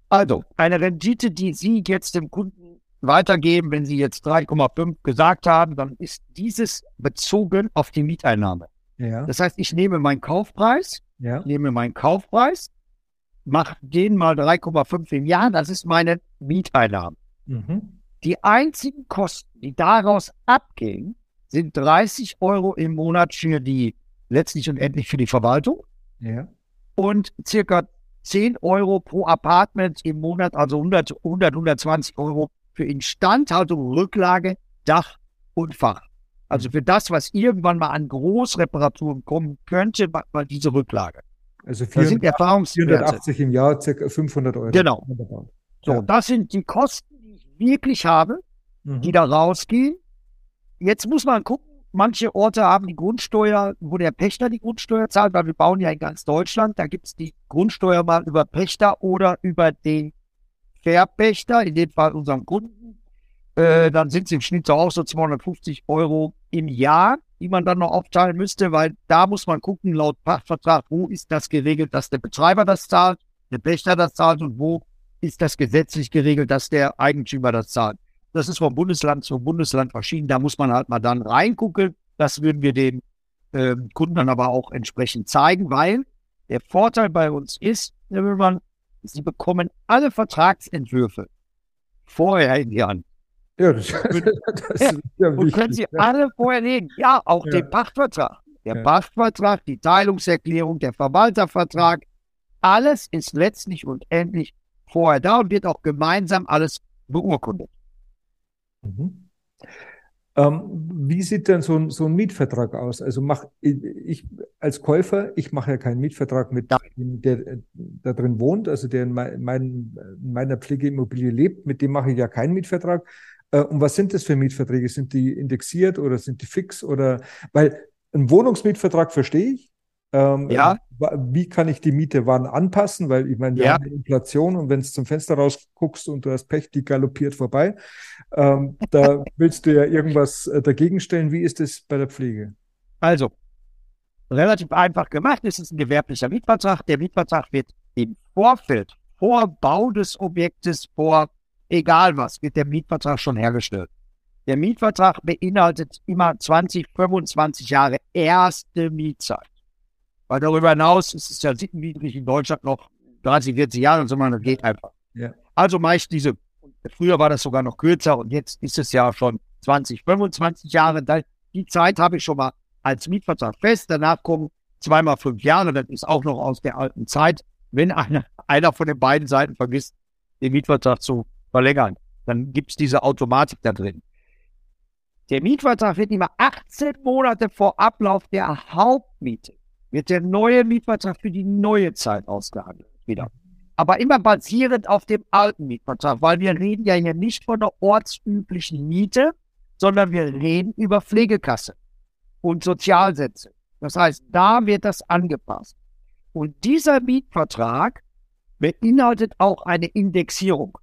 Also, eine Rendite, die Sie jetzt dem Kunden weitergeben, wenn Sie jetzt 3,5 gesagt haben, dann ist dieses bezogen auf die Mieteinnahme. Ja. Das heißt, ich nehme meinen Kaufpreis, ja. nehme meinen Kaufpreis, mache den mal 3,5 im Jahr, das ist meine Mieteinnahme. Mhm. Die einzigen Kosten, die daraus abgehen, sind 30 Euro im Monat für die, letztlich und endlich für die Verwaltung. Ja. Und circa 10 Euro pro Apartment im Monat, also 100, 100 120 Euro für Instandhaltung, Rücklage, Dach und Fach. Also für das, was irgendwann mal an Großreparaturen kommen könnte, mal diese Rücklage. Also 400, 480 im Jahr, circa 500 Euro. Genau. So, ja. das sind die Kosten, wirklich habe, mhm. die da rausgehen. Jetzt muss man gucken, manche Orte haben die Grundsteuer, wo der Pächter die Grundsteuer zahlt, weil wir bauen ja in ganz Deutschland. Da gibt es die Grundsteuer mal über Pächter oder über den Verpächter, in dem Fall unseren Kunden. Äh, dann sind es im Schnitt so auch so 250 Euro im Jahr, die man dann noch aufteilen müsste, weil da muss man gucken, laut Pachtvertrag, wo ist das geregelt, dass der Betreiber das zahlt, der Pächter das zahlt und wo ist das gesetzlich geregelt, dass der Eigentümer das zahlt. Das ist von Bundesland zu Bundesland verschieden. Da muss man halt mal dann reingucken. Das würden wir den äh, Kunden dann aber auch entsprechend zeigen, weil der Vorteil bei uns ist, Herr Müllmann, Sie bekommen alle Vertragsentwürfe vorher in die Hand. Ja, das, [laughs] das ist ja Und können Sie ja. alle vorher legen. Ja, auch ja. den Pachtvertrag. Der ja. Pachtvertrag, die Teilungserklärung, der Verwaltervertrag, alles ist letztlich und endlich vorher da und wird auch gemeinsam alles beurkundet. Mhm. Ähm, wie sieht denn so ein, so ein Mietvertrag aus? Also mach ich als Käufer, ich mache ja keinen Mietvertrag mit dem, der da drin wohnt, also der in, mein, in meiner Pflegeimmobilie lebt, mit dem mache ich ja keinen Mietvertrag. Äh, und was sind das für Mietverträge? Sind die indexiert oder sind die fix oder weil ein Wohnungsmietvertrag verstehe ich, ähm, ja. Wie kann ich die Miete wann anpassen? Weil ich meine, wir ja. haben Inflation und wenn du zum Fenster rausguckst und du hast Pech, die galoppiert vorbei, ähm, da [laughs] willst du ja irgendwas äh, dagegen stellen. Wie ist es bei der Pflege? Also, relativ einfach gemacht. Es ist ein gewerblicher Mietvertrag. Der Mietvertrag wird im Vorfeld, vor Bau des Objektes, vor egal was, wird der Mietvertrag schon hergestellt. Der Mietvertrag beinhaltet immer 20, 25 Jahre erste Mietzeit. Weil darüber hinaus ist es ja sittenwidrig in Deutschland noch 30, 40 Jahre und so, man, das geht einfach. Ja. Also meist diese, früher war das sogar noch kürzer und jetzt ist es ja schon 20, 25 Jahre. Die Zeit habe ich schon mal als Mietvertrag fest. Danach kommen zweimal fünf Jahre. Das ist auch noch aus der alten Zeit. Wenn einer, einer von den beiden Seiten vergisst, den Mietvertrag zu verlängern, dann gibt es diese Automatik da drin. Der Mietvertrag wird immer 18 Monate vor Ablauf der Hauptmiete wird der neue Mietvertrag für die neue Zeit ausgehandelt wieder. Aber immer basierend auf dem alten Mietvertrag, weil wir reden ja hier nicht von der ortsüblichen Miete, sondern wir reden über Pflegekasse und Sozialsätze. Das heißt, da wird das angepasst. Und dieser Mietvertrag beinhaltet auch eine Indexierung.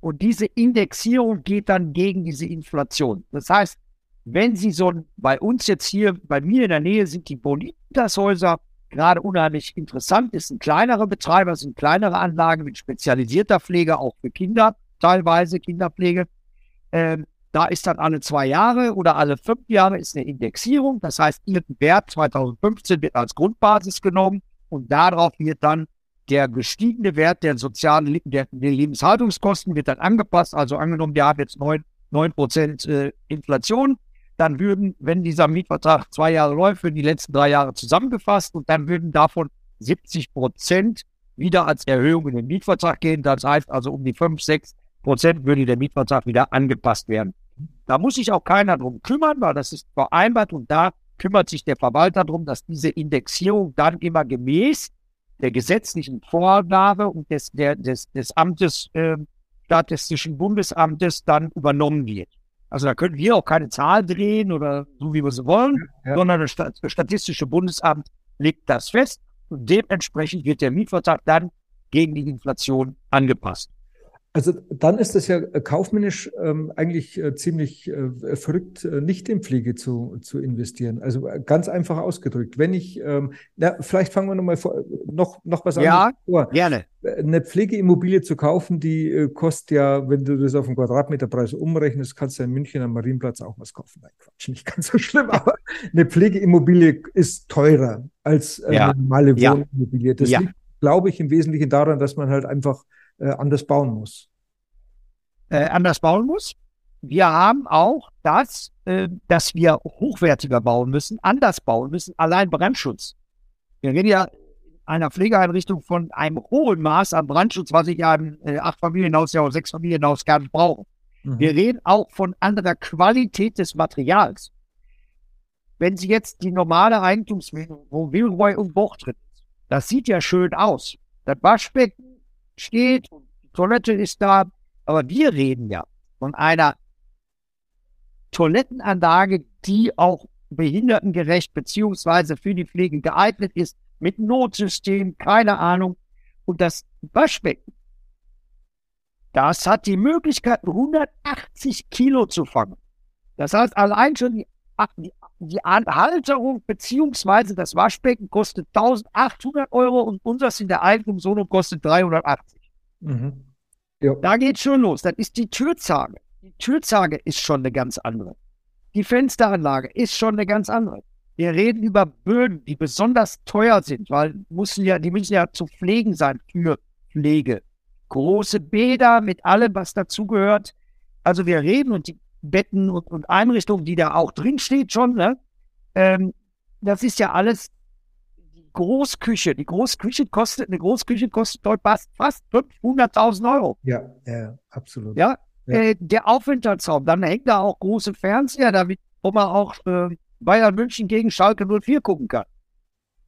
Und diese Indexierung geht dann gegen diese Inflation. Das heißt, wenn Sie so bei uns jetzt hier, bei mir in der Nähe sind die Bonitas-Häuser gerade unheimlich interessant, ist ein kleinerer Betreiber, sind kleinere Anlagen mit spezialisierter Pflege, auch für Kinder, teilweise Kinderpflege. Ähm, da ist dann alle zwei Jahre oder alle fünf Jahre ist eine Indexierung. Das heißt, irgendein Wert 2015 wird als Grundbasis genommen und darauf wird dann der gestiegene Wert der sozialen der, der Lebenshaltungskosten wird dann angepasst. Also angenommen, wir haben jetzt 9, 9 Prozent äh, Inflation, dann würden, wenn dieser Mietvertrag zwei Jahre läuft, für die letzten drei Jahre zusammengefasst und dann würden davon 70 Prozent wieder als Erhöhung in den Mietvertrag gehen. Das heißt also um die 5, 6 Prozent würde der Mietvertrag wieder angepasst werden. Da muss sich auch keiner drum kümmern, weil das ist vereinbart und da kümmert sich der Verwalter darum, dass diese Indexierung dann immer gemäß der gesetzlichen Vorgabe und des, der, des, des Amtes, äh, Statistischen Bundesamtes dann übernommen wird. Also da können wir auch keine Zahl drehen oder so, wie wir sie wollen, ja. sondern das Statistische Bundesamt legt das fest und dementsprechend wird der Mietvertrag dann gegen die Inflation angepasst. Also dann ist es ja äh, kaufmännisch ähm, eigentlich äh, ziemlich äh, verrückt, äh, nicht in Pflege zu, zu investieren. Also äh, ganz einfach ausgedrückt. Wenn ich, ähm, na, vielleicht fangen wir nochmal vor, noch, noch was ja, anderes vor. gerne. Eine Pflegeimmobilie zu kaufen, die äh, kostet ja, wenn du das auf den Quadratmeterpreis umrechnest, kannst du in München am Marienplatz auch was kaufen. Nein, Quatsch, nicht ganz so schlimm, aber eine Pflegeimmobilie ist teurer als ja. eine normale Wohnimmobilie. Das ja. liegt, glaube ich, im Wesentlichen daran, dass man halt einfach äh, anders bauen muss. Äh, anders bauen muss. Wir haben auch das, äh, dass wir hochwertiger bauen müssen, anders bauen müssen, allein Brandschutz. Wir reden ja in einer Pflegeeinrichtung von einem hohen Maß an Brandschutz, was ich ja im äh, Acht-Familienhaus ja oder Sechs-Familienhaus gar nicht brauche. Mhm. Wir reden auch von anderer Qualität des Materials. Wenn Sie jetzt die normale Eigentumswohnung, wo Wilroy und Boch drin ist, das sieht ja schön aus. Das Waschbecken steht und die Toilette ist da. Aber wir reden ja von einer Toilettenanlage, die auch behindertengerecht beziehungsweise für die Pflege geeignet ist, mit Notsystem, keine Ahnung. Und das Waschbecken, das hat die Möglichkeit, 180 Kilo zu fangen. Das heißt, allein schon die, die, die Halterung beziehungsweise das Waschbecken kostet 1800 Euro und unseres in der Eigentumswohnung kostet 380. Mhm. Ja. Da geht schon los. Das ist die Türzage. Die Türzage ist schon eine ganz andere. Die Fensteranlage ist schon eine ganz andere. Wir reden über Böden, die besonders teuer sind, weil müssen ja, die müssen ja zu pflegen sein für Pflege. Große Bäder mit allem, was dazugehört. Also wir reden und die Betten und, und Einrichtungen, die da auch drin steht schon, ne? Ähm, das ist ja alles die Großküche. Die Großküche kostet, eine Großküche kostet dort fast, fast 500.000 Euro. Ja, ja, absolut. Ja, ja. Äh, der Aufenthaltsraum, dann hängt da auch große Fernseher, damit, wo man auch äh, Bayern München gegen Schalke 04 gucken kann.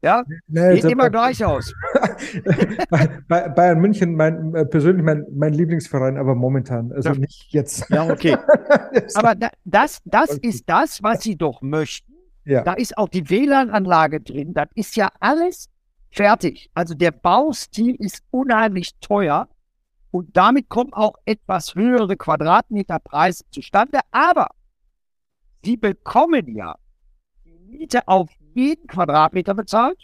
Ja, nee, sieht immer gleich aus. [laughs] Bayern München, mein, äh, persönlich mein, mein Lieblingsverein, aber momentan, also ja. nicht jetzt. Ja, okay. [laughs] aber da, das, das ist das, was sie doch möchten. Ja. Da ist auch die WLAN-Anlage drin. Das ist ja alles fertig. Also der Baustil ist unheimlich teuer und damit kommen auch etwas höhere Quadratmeterpreise zustande. Aber sie bekommen ja die Miete auf jeden Quadratmeter bezahlt.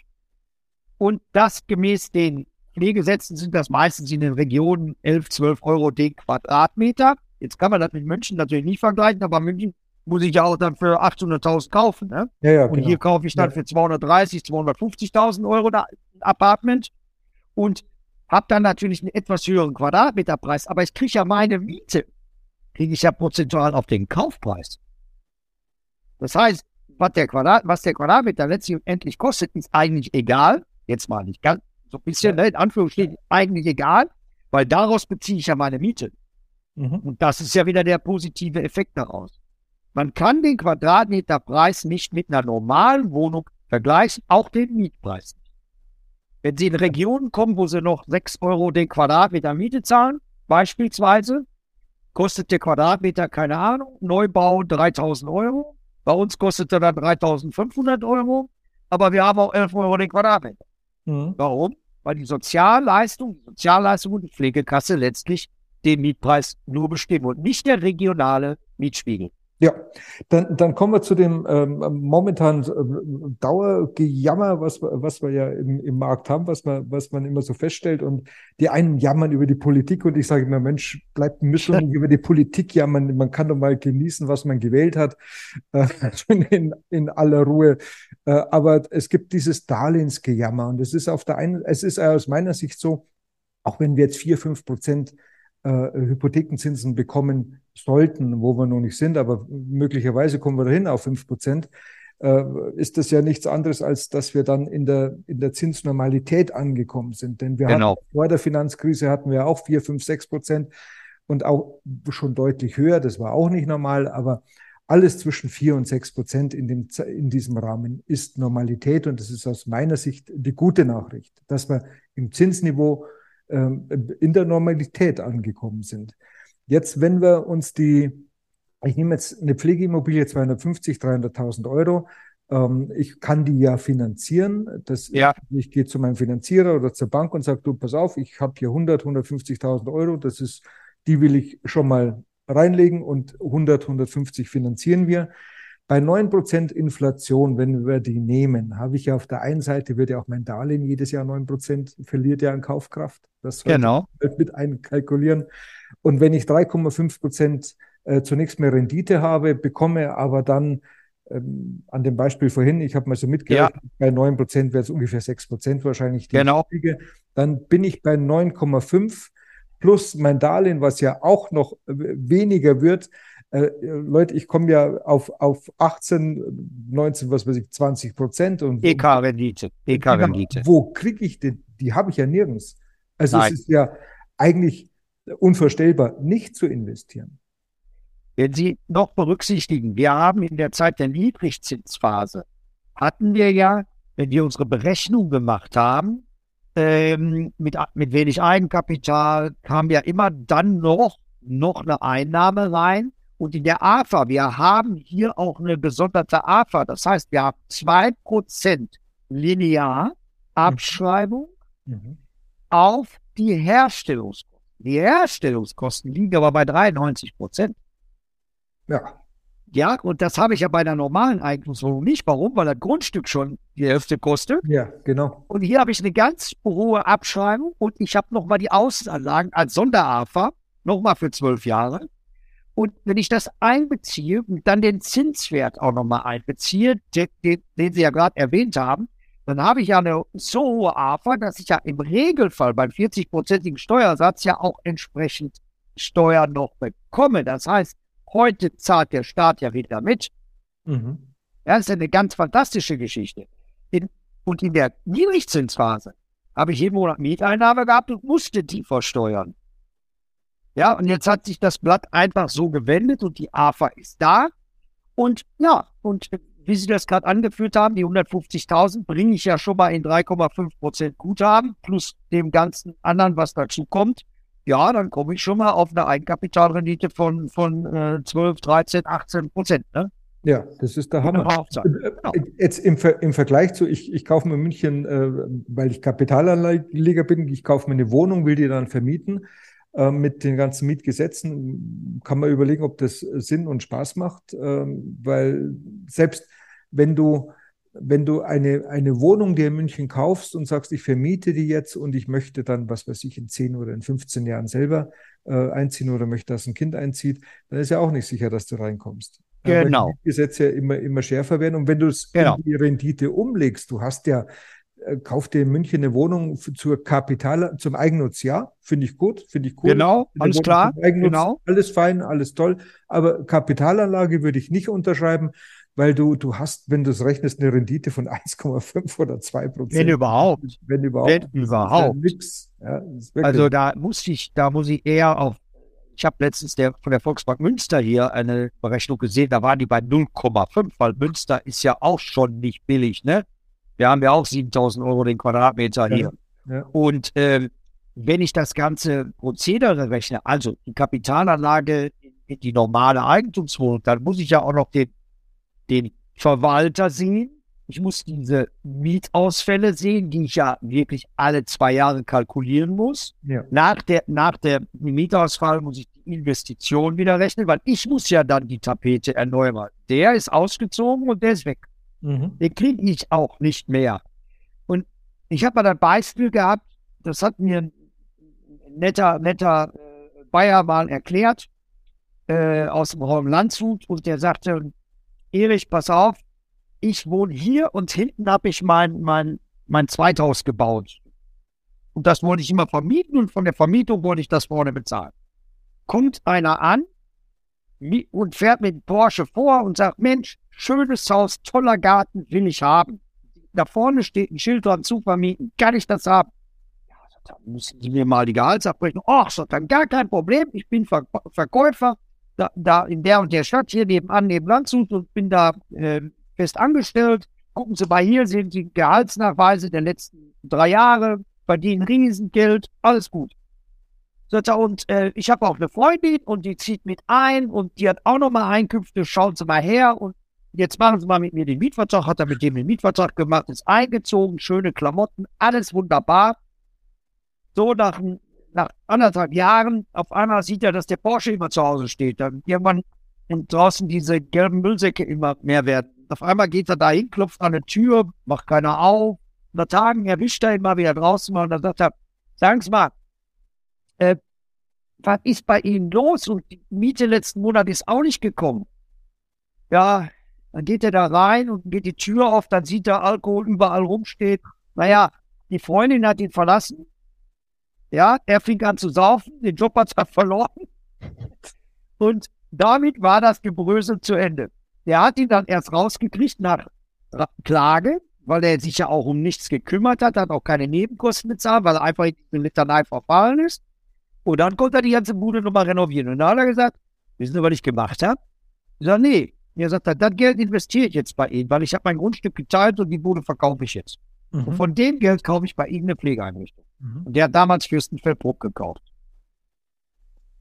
Und das gemäß den Pflegesätzen sind das meistens in den Regionen 11, 12 Euro den Quadratmeter. Jetzt kann man das mit München natürlich nicht vergleichen, aber München muss ich ja auch dann für 800.000 kaufen. Ne? Ja, ja, und genau. hier kaufe ich dann ja. für 230, 250.000 Euro ein Apartment und habe dann natürlich einen etwas höheren Quadratmeterpreis. Aber ich kriege ja meine Miete, kriege ich ja prozentual auf den Kaufpreis. Das heißt, was der, Quadrat, was der Quadratmeter letztlich endlich kostet, ist eigentlich egal. Jetzt mal nicht ganz, so ein bisschen, ne, in Anführungsstrichen, eigentlich egal, weil daraus beziehe ich ja meine Miete. Mhm. Und das ist ja wieder der positive Effekt daraus. Man kann den Quadratmeterpreis nicht mit einer normalen Wohnung vergleichen, auch den Mietpreis. Wenn Sie in Regionen kommen, wo Sie noch 6 Euro den Quadratmeter Miete zahlen, beispielsweise, kostet der Quadratmeter, keine Ahnung, Neubau 3000 Euro. Bei uns kostet er dann 3500 Euro, aber wir haben auch 11 Euro den Quadratmeter. Mhm. Warum? Weil die Sozialleistung, die Sozialleistung und die Pflegekasse letztlich den Mietpreis nur bestimmen und nicht der regionale Mietspiegel. Ja, dann, dann kommen wir zu dem ähm, momentanen äh, Dauergejammer, was, was wir ja im, im Markt haben, was man, was man immer so feststellt. Und die einen jammern über die Politik und ich sage immer, Mensch, bleibt ein bisschen nicht [laughs] über die Politik jammern. Man kann doch mal genießen, was man gewählt hat, äh, [laughs] in, in aller Ruhe. Äh, aber es gibt dieses Darlehensgejammer und es ist auf der einen, es ist aus meiner Sicht so, auch wenn wir jetzt vier, fünf Prozent äh, Hypothekenzinsen bekommen sollten, wo wir noch nicht sind, aber möglicherweise kommen wir dahin auf fünf Prozent, äh, ist das ja nichts anderes, als dass wir dann in der, in der Zinsnormalität angekommen sind. Denn wir genau. hatten, vor der Finanzkrise hatten wir auch vier, fünf, sechs Prozent und auch schon deutlich höher. Das war auch nicht normal, aber alles zwischen vier und sechs Prozent in, dem, in diesem Rahmen ist Normalität und das ist aus meiner Sicht die gute Nachricht, dass wir im Zinsniveau in der Normalität angekommen sind. Jetzt, wenn wir uns die, ich nehme jetzt eine Pflegeimmobilie 250, 300.000 Euro, ähm, ich kann die ja finanzieren. Das, ja. Ich, ich gehe zu meinem Finanzierer oder zur Bank und sage, du, pass auf, ich habe hier 100, 150.000 Euro, das ist, die will ich schon mal reinlegen und 100, 150 finanzieren wir. Bei 9% Inflation, wenn wir die nehmen, habe ich ja auf der einen Seite, wird ja auch mein Darlehen jedes Jahr 9% verliert ja an Kaufkraft. Das genau. mit einkalkulieren. Und wenn ich 3,5% äh, zunächst mehr Rendite habe, bekomme aber dann ähm, an dem Beispiel vorhin, ich habe mal so mitgerechnet, ja. bei 9% wäre es ungefähr 6% wahrscheinlich die genau. Kriege, dann bin ich bei 9,5 plus mein Darlehen, was ja auch noch äh, weniger wird, äh, Leute, ich komme ja auf, auf 18, 19, was weiß ich, 20 Prozent. EK-Rendite. EK-Rendite. Genau, wo kriege ich denn? Die habe ich ja nirgends. Also Nein. es ist ja eigentlich unvorstellbar, nicht zu investieren. Wenn Sie noch berücksichtigen, wir haben in der Zeit der Niedrigzinsphase, hatten wir ja, wenn wir unsere Berechnung gemacht haben, ähm, mit, mit wenig Eigenkapital kam ja immer dann noch, noch eine Einnahme rein Und in der AFA, wir haben hier auch eine gesonderte AFA. Das heißt, wir haben 2% linear Abschreibung mhm. auf die Herstellungskosten. Die Herstellungskosten liegen aber bei 93 Prozent. Ja. Ja, und das habe ich ja bei der normalen Eigentumswohnung nicht. Warum? Weil das Grundstück schon die Hälfte kostet. Ja, genau. Und hier habe ich eine ganz hohe Abschreibung und ich habe nochmal die Außenanlagen als Sonderafa, nochmal für zwölf Jahre. Und wenn ich das einbeziehe und dann den Zinswert auch nochmal einbeziehe, den, den, den Sie ja gerade erwähnt haben, dann habe ich ja eine so hohe AFA, dass ich ja im Regelfall beim 40-prozentigen Steuersatz ja auch entsprechend Steuern noch bekomme. Das heißt, heute zahlt der Staat ja wieder mit. Mhm. Das ist eine ganz fantastische Geschichte. In, und in der Niedrigzinsphase habe ich jeden Monat Mieteinnahme gehabt und musste die versteuern. Ja, und jetzt hat sich das Blatt einfach so gewendet und die AFA ist da. Und ja, und wie Sie das gerade angeführt haben, die 150.000 bringe ich ja schon mal in 3,5 Prozent Guthaben plus dem ganzen anderen, was dazu kommt. Ja, dann komme ich schon mal auf eine Eigenkapitalrendite von, von äh, 12, 13, 18 Prozent. Ne? Ja, das ist der Hammer. Äh, genau. Jetzt im, Ver im Vergleich zu, ich, ich kaufe mir in München, äh, weil ich Kapitalanleger bin, ich kaufe mir eine Wohnung, will die dann vermieten. Äh, mit den ganzen Mietgesetzen kann man überlegen, ob das Sinn und Spaß macht, ähm, weil selbst wenn du wenn du eine, eine Wohnung dir in München kaufst und sagst, ich vermiete die jetzt und ich möchte dann, was weiß ich, in 10 oder in 15 Jahren selber äh, einziehen oder möchte, dass ein Kind einzieht, dann ist ja auch nicht sicher, dass du reinkommst. Genau. Weil die Gesetze ja immer, immer schärfer werden. Und wenn du es genau. in die Rendite umlegst, du hast ja kauf dir in München eine Wohnung zur Kapital, zum Eigennutz, ja, finde ich gut, finde ich cool. Genau, alles klar, genau. Alles fein, alles toll, aber Kapitalanlage würde ich nicht unterschreiben, weil du, du hast, wenn du es rechnest, eine Rendite von [laughs] 1,5 oder 2 Prozent. Wenn überhaupt. Wenn überhaupt. Wenn überhaupt. Nix. Ja, also da muss ich, da muss ich eher auf ich habe letztens der, von der Volksbank Münster hier eine Berechnung gesehen, da waren die bei 0,5, weil Münster ist ja auch schon nicht billig, ne? Wir haben ja auch 7000 Euro den Quadratmeter ja, hier. Ja. Und äh, wenn ich das ganze Prozedere rechne, also die Kapitalanlage in die normale Eigentumswohnung, dann muss ich ja auch noch den, den Verwalter sehen. Ich muss diese Mietausfälle sehen, die ich ja wirklich alle zwei Jahre kalkulieren muss. Ja. Nach, der, nach der Mietausfall muss ich die Investition wieder rechnen, weil ich muss ja dann die Tapete erneuern. Der ist ausgezogen und der ist weg. Mhm. Den kriege ich auch nicht mehr. Und ich habe mal ein Beispiel gehabt, das hat mir ein netter, netter äh, Bayer mal erklärt, äh, aus dem Raum Landshut, und der sagte, Erich, pass auf, ich wohne hier und hinten habe ich mein, mein, mein Zweithaus gebaut. Und das wollte ich immer vermieten und von der Vermietung wollte ich das vorne bezahlen. Kommt einer an und fährt mit Porsche vor und sagt, Mensch, schönes Haus, toller Garten, will ich haben. Da vorne steht ein Schild dran zu vermieten, kann ich das haben? Ja, da müssen Sie mir mal die Gehaltsabrechnung. Ach, so, dann gar kein Problem, ich bin Ver Verkäufer da, da, in der und der Stadt, hier nebenan, neben Landshut und bin da äh, fest angestellt. Gucken Sie mal, hier sind die Gehaltsnachweise der letzten drei Jahre, verdienen Riesengeld, alles gut. Und äh, ich habe auch eine Freundin und die zieht mit ein und die hat auch nochmal Einkünfte, schauen Sie mal her und jetzt machen Sie mal mit mir den Mietvertrag, hat er mit dem den Mietvertrag gemacht, ist eingezogen, schöne Klamotten, alles wunderbar. So nach, nach anderthalb Jahren, auf einmal sieht er, dass der Porsche immer zu Hause steht. Dann irgendwann und draußen diese gelben Müllsäcke immer mehr werden. Auf einmal geht er dahin, klopft an eine Tür, macht keiner auf. Nach Tagen erwischt er ihn mal wieder draußen und dann sagt er, sagen Sie mal, äh, was ist bei Ihnen los? Und die Miete letzten Monat ist auch nicht gekommen. Ja, dann geht er da rein und geht die Tür auf, dann sieht er Alkohol überall rumstehen. Naja, die Freundin hat ihn verlassen. Ja, er fing an zu saufen, den Job hat er [laughs] verloren. Und damit war das Gebrösel zu Ende. Der hat ihn dann erst rausgekriegt nach Klage, weil er sich ja auch um nichts gekümmert hat, hat auch keine Nebenkosten bezahlt, weil er einfach in die Litanei verfallen ist. Und dann konnte er die ganze Bude nochmal renovieren. Und dann hat er gesagt, wissen Sie, was ich gemacht habe? Ich sage, nee, er sagt, das Geld investiere ich jetzt bei Ihnen, weil ich habe mein Grundstück geteilt und die Bude verkaufe ich jetzt. Mhm. Und von dem Geld kaufe ich bei Ihnen eine Pflegeeinrichtung. Mhm. Und der hat damals Fürstenfeldbruck gekauft.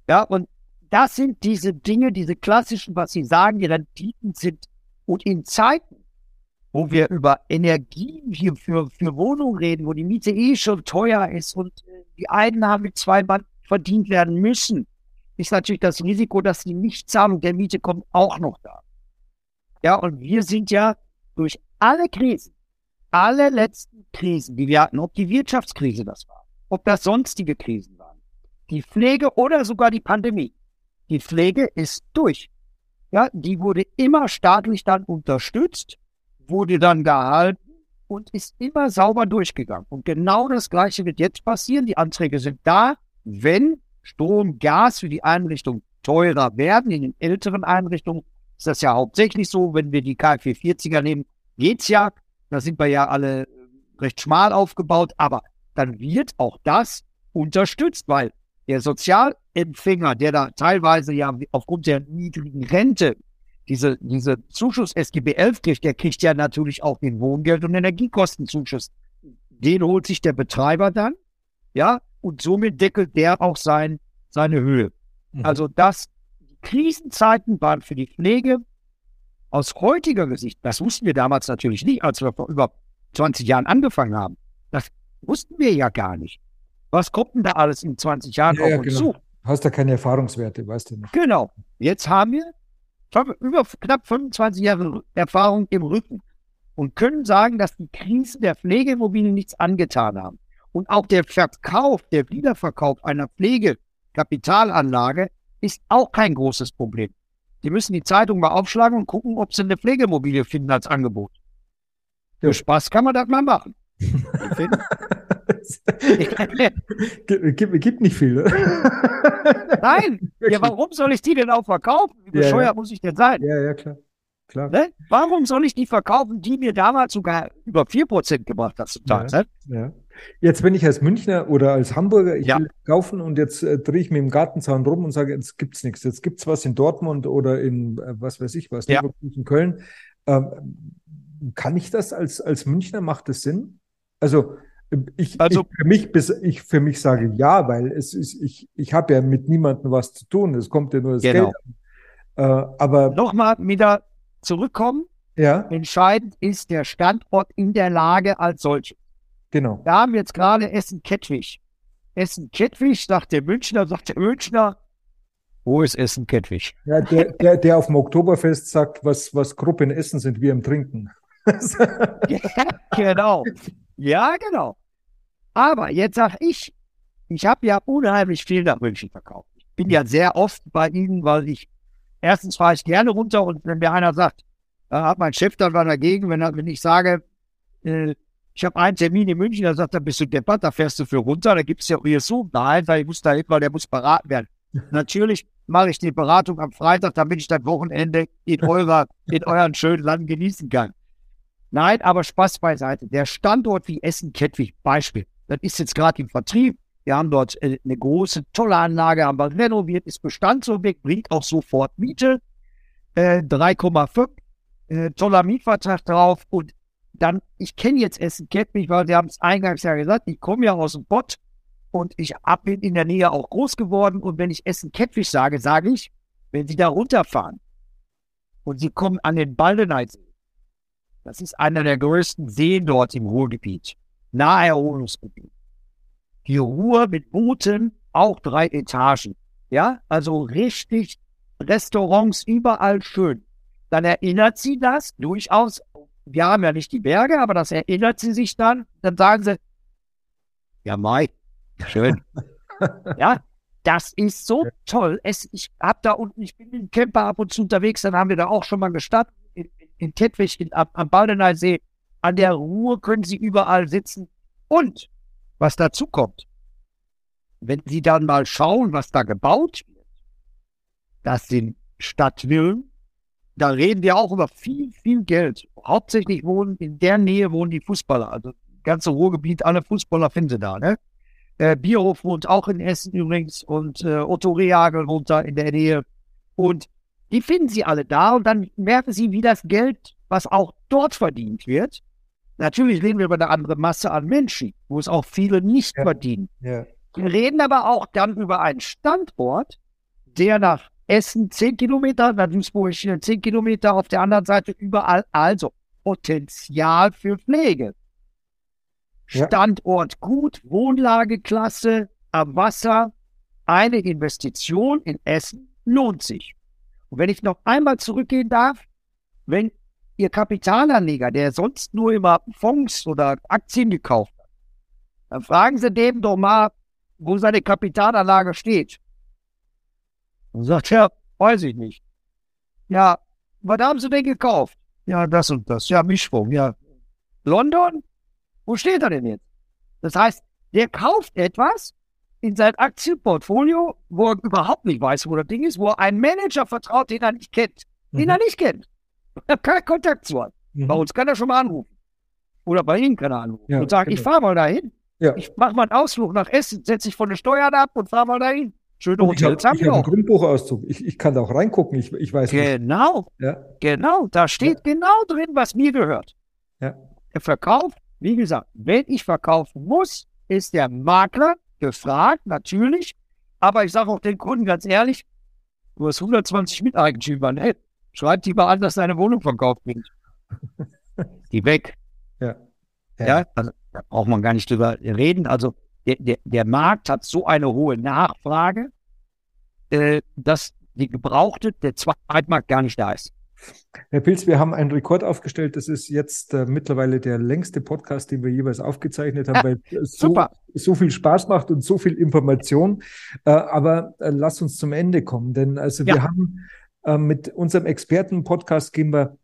Ja, und das sind diese Dinge, diese klassischen, was Sie sagen, die Renditen sind. Und in Zeiten, wo wir über Energien hier für, für Wohnungen reden, wo die Miete eh schon teuer ist und die Einnahmen mit zwei Band verdient werden müssen, ist natürlich das Risiko, dass die Nichtzahlung der Miete kommt, auch noch da. Ja, und wir sind ja durch alle Krisen, alle letzten Krisen, die wir hatten, ob die Wirtschaftskrise das war, ob das sonstige Krisen waren, die Pflege oder sogar die Pandemie. Die Pflege ist durch. Ja, die wurde immer staatlich dann unterstützt, wurde dann gehalten und ist immer sauber durchgegangen. Und genau das Gleiche wird jetzt passieren. Die Anträge sind da, wenn Strom, Gas für die Einrichtung teurer werden. In den älteren Einrichtungen ist das ja hauptsächlich so. Wenn wir die KfW 40er nehmen, geht's ja. Da sind wir ja alle recht schmal aufgebaut. Aber dann wird auch das unterstützt, weil der Sozialempfänger, der da teilweise ja aufgrund der niedrigen Rente diese, diese Zuschuss SGB 11 kriegt, der kriegt ja natürlich auch den Wohngeld- und Energiekostenzuschuss. Den holt sich der Betreiber dann, ja, und somit deckelt der auch sein, seine Höhe. Mhm. Also das, Krisenzeiten waren für die Pflege aus heutiger Sicht, das wussten wir damals natürlich nicht, als wir vor über 20 Jahren angefangen haben. Das wussten wir ja gar nicht. Was kommt denn da alles in 20 Jahren ja, auf uns genau. zu? Hast da keine Erfahrungswerte, weißt du nicht. Genau. Jetzt haben wir über knapp 25 Jahre Erfahrung im Rücken und können sagen, dass die Krisen der Pflegeimmobilien nichts angetan haben. Und auch der Verkauf, der Wiederverkauf einer Pflegekapitalanlage ist auch kein großes Problem. Die müssen die Zeitung mal aufschlagen und gucken, ob sie eine Pflegeimmobilie finden als Angebot. Für Spaß kann man das mal machen. [laughs] gibt, gibt nicht viel. Ne? Nein, ja, warum soll ich die denn auch verkaufen? Wie bescheuert ja, ja. muss ich denn sein? Ja, ja, klar. klar. Ne? Warum soll ich die verkaufen, die mir damals sogar über 4% gebracht hat zum Teil? Ja, ja. Jetzt, wenn ich als Münchner oder als Hamburger, ich will kaufen und jetzt äh, drehe ich mir im Gartenzaun rum und sage, jetzt gibt's nichts. Jetzt gibt's was in Dortmund oder in, äh, was weiß ich was, ja. in Köln. Ähm, kann ich das als, als Münchner? Macht das Sinn? Also, ich, also, ich, für mich bis ich für mich sage ja, weil es ist ich ich habe ja mit niemandem was zu tun. Es kommt ja nur das genau. Geld. Äh, aber nochmal wieder zurückkommen. Ja. Entscheidend ist der Standort in der Lage als solches. Genau. Da haben wir jetzt gerade Essen-Kettwig. Essen-Kettwig, sagt der Münchner, sagt der Münchner, wo ist Essen-Kettwig? Ja, der, der, der auf dem Oktoberfest sagt, was, was Gruppen Essen sind wir im Trinken. [laughs] ja, genau. Ja, genau. Aber jetzt sag ich, ich habe ja unheimlich viel nach München verkauft. Ich bin ja sehr oft bei Ihnen, weil ich, erstens fahre ich gerne runter und wenn mir einer sagt, äh, hat mein Chef dann mal dagegen, wenn, wenn ich sage, äh, ich habe einen Termin in München, da sagt er, bist du deppert, da fährst du für runter, da gibt es ja so. Nein, weil ich muss da hin, weil der muss beraten werden. [laughs] Natürlich mache ich die Beratung am Freitag, damit ich das Wochenende in, [laughs] eurer, in euren schönen Land genießen kann. Nein, aber Spaß beiseite. Der Standort wie Essen-Kettwig, Beispiel. Das ist jetzt gerade im Vertrieb. Wir haben dort äh, eine große, tolle Anlage, haben wir renoviert, ist Bestandsobjekt, bringt auch sofort Miete. Äh, 3,5, äh, toller Mietvertrag drauf. Und dann, ich kenne jetzt Essen Kettwig, weil Sie haben es eingangs ja gesagt, ich komme ja aus dem Bott und ich bin in der Nähe auch groß geworden. Und wenn ich Essen Kettwig sage, sage ich, wenn Sie da runterfahren und Sie kommen an den Baldeneysee, das ist einer der größten Seen dort im Ruhrgebiet Naherholungsgebiet. Die Ruhr mit Booten, auch drei Etagen. Ja, also richtig Restaurants überall schön. Dann erinnert sie das durchaus. Wir haben ja nicht die Berge, aber das erinnert sie sich dann. Dann sagen sie, ja, Mai, schön. [laughs] ja, das ist so toll. Es, ich hab da unten, ich bin mit dem Camper ab und zu unterwegs, dann haben wir da auch schon mal gestartet in, in, Kettwig, in, am, am Baldeneysee an der Ruhr können Sie überall sitzen. Und was dazu kommt, wenn Sie dann mal schauen, was da gebaut wird, das sind Stadtvillen, da reden wir auch über viel, viel Geld. Hauptsächlich wohnen in der Nähe wohnen die Fußballer. Also ganze Ruhrgebiet, alle Fußballer finden Sie da. Ne? Äh, Bierhof wohnt auch in Essen übrigens und äh, Otto Rehagel wohnt da in der Nähe. Und die finden Sie alle da und dann merken Sie, wie das Geld, was auch dort verdient wird, Natürlich reden wir über eine andere Masse an Menschen, wo es auch viele nicht ja. verdienen. Ja. Wir reden aber auch dann über einen Standort, der nach Essen 10 Kilometer, nach Duisburg 10 Kilometer, auf der anderen Seite überall. Also Potenzial für Pflege. Ja. Standort gut, Wohnlageklasse am Wasser. Eine Investition in Essen lohnt sich. Und wenn ich noch einmal zurückgehen darf, wenn Ihr Kapitalanleger, der sonst nur immer Fonds oder Aktien gekauft hat, dann fragen Sie dem doch mal, wo seine Kapitalanlage steht. Und sagt er, weiß ich nicht. Ja, was haben Sie denn gekauft? Ja, das und das. Ja, Mischwung. Ja, London? Wo steht er denn jetzt? Das heißt, der kauft etwas in sein Aktienportfolio, wo er überhaupt nicht weiß, wo das Ding ist, wo er einen Manager vertraut, den er nicht kennt. Den mhm. er nicht kennt. Er hat keinen Kontakt zu hat. Mhm. Bei uns kann er schon mal anrufen. Oder bei Ihnen kann er anrufen. Ja, und sagen, genau. ich fahre mal dahin. Ja. Ich mache mal einen Ausflug nach Essen, setze ich von den Steuern ab und fahre mal dahin. Schöne Hotels haben wir auch. einen Grundbuchauszug. Ich, ich kann da auch reingucken. Ich, ich weiß Genau. Ja. Genau. Da steht ja. genau drin, was mir gehört. Ja. Er verkauft, wie gesagt, wenn ich verkaufen muss, ist der Makler gefragt, natürlich. Aber ich sage auch den Kunden ganz ehrlich, du hast 120 Miteigentümer. Hey, schreib die mal an, dass deine Wohnung verkauft wird. [laughs] die weg. Ja. Ja, ja also, da braucht man gar nicht drüber reden. Also der, der, der Markt hat so eine hohe Nachfrage, äh, dass die gebrauchte, der Zweitmarkt gar nicht da ist. Herr Pilz, wir haben einen Rekord aufgestellt. Das ist jetzt äh, mittlerweile der längste Podcast, den wir jeweils aufgezeichnet haben, weil es so, so, viel Spaß macht und so viel Information. Äh, aber äh, lass uns zum Ende kommen, denn also ja. wir haben äh, mit unserem Experten-Podcast gehen wir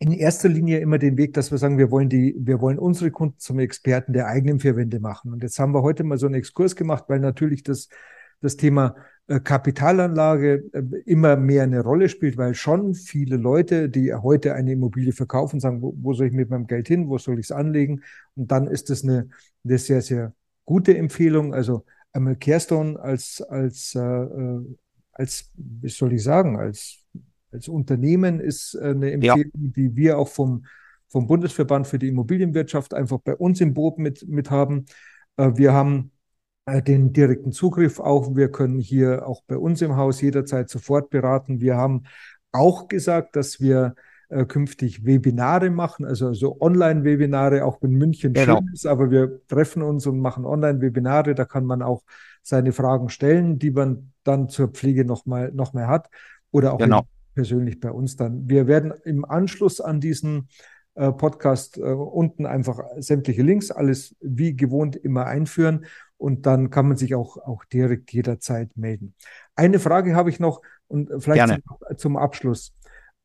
in erster Linie immer den Weg, dass wir sagen, wir wollen die, wir wollen unsere Kunden zum Experten der eigenen vier Wände machen. Und jetzt haben wir heute mal so einen Exkurs gemacht, weil natürlich das, das Thema äh, Kapitalanlage äh, immer mehr eine Rolle spielt, weil schon viele Leute, die heute eine Immobilie verkaufen, sagen, wo, wo soll ich mit meinem Geld hin, wo soll ich es anlegen? Und dann ist das eine, eine sehr, sehr gute Empfehlung. Also einmal Carestone als, als, äh, äh als, wie soll ich sagen, als als Unternehmen ist äh, eine Empfehlung, ja. die wir auch vom, vom Bundesverband für die Immobilienwirtschaft einfach bei uns im Boot mit, mit haben. Äh, wir haben äh, den direkten Zugriff auch. Wir können hier auch bei uns im Haus jederzeit sofort beraten. Wir haben auch gesagt, dass wir künftig Webinare machen, also, also Online-Webinare, auch wenn München genau. schön ist, aber wir treffen uns und machen Online-Webinare. Da kann man auch seine Fragen stellen, die man dann zur Pflege nochmal noch mal hat. Oder auch genau persönlich bei uns dann. Wir werden im Anschluss an diesen äh, Podcast äh, unten einfach sämtliche Links, alles wie gewohnt immer einführen und dann kann man sich auch, auch direkt jederzeit melden. Eine Frage habe ich noch und vielleicht zum, zum, Abschluss.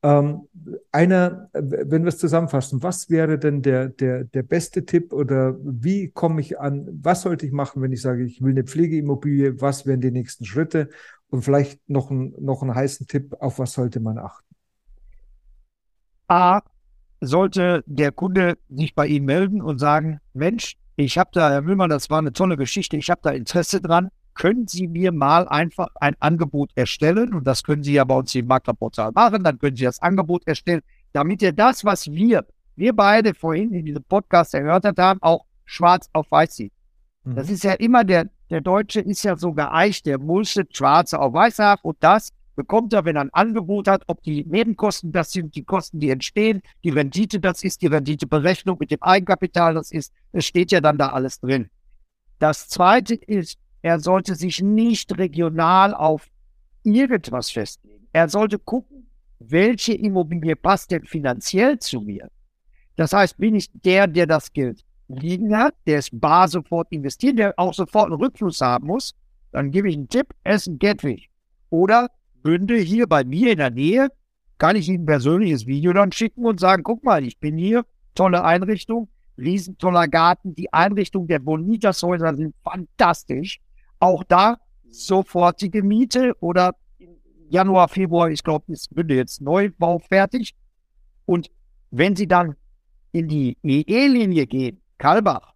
Ähm, einer, wenn wir es zusammenfassen, was wäre denn der, der, der beste Tipp oder wie komme ich an, was sollte ich machen, wenn ich sage, ich will eine Pflegeimmobilie, was wären die nächsten Schritte und vielleicht noch, ein, noch einen heißen Tipp, auf was sollte man achten? A, sollte der Kunde sich bei Ihnen melden und sagen, Mensch, ich habe da, Herr Müllmann, das war eine tolle Geschichte, ich habe da Interesse dran. Können Sie mir mal einfach ein Angebot erstellen? Und das können Sie ja bei uns im Maklerportal machen. Dann können Sie das Angebot erstellen, damit ihr das, was wir, wir beide vorhin in diesem Podcast erhört haben, auch schwarz auf weiß sieht. Mhm. Das ist ja immer der, der Deutsche ist ja so geeicht, der muss schwarze auf weiß haben und das bekommt er, wenn er ein Angebot hat, ob die Nebenkosten das sind, die Kosten, die entstehen, die Rendite das ist, die Renditeberechnung mit dem Eigenkapital das ist, es steht ja dann da alles drin. Das zweite ist, er sollte sich nicht regional auf irgendwas festlegen. Er sollte gucken, welche Immobilie passt denn finanziell zu mir. Das heißt, bin ich der, der das Geld liegen hat, der ist bar sofort investiert, der auch sofort einen Rückfluss haben muss, dann gebe ich einen Tipp, Essen Gatwick. Oder Bünde hier bei mir in der Nähe, kann ich Ihnen ein persönliches Video dann schicken und sagen, guck mal, ich bin hier, tolle Einrichtung, riesentoller Garten, die Einrichtung der Bonitas-Häuser sind fantastisch. Auch da sofortige Miete oder Januar, Februar, ich glaube, ist Bünde jetzt Neubau fertig. Und wenn Sie dann in die EE-Linie gehen, Kalbach,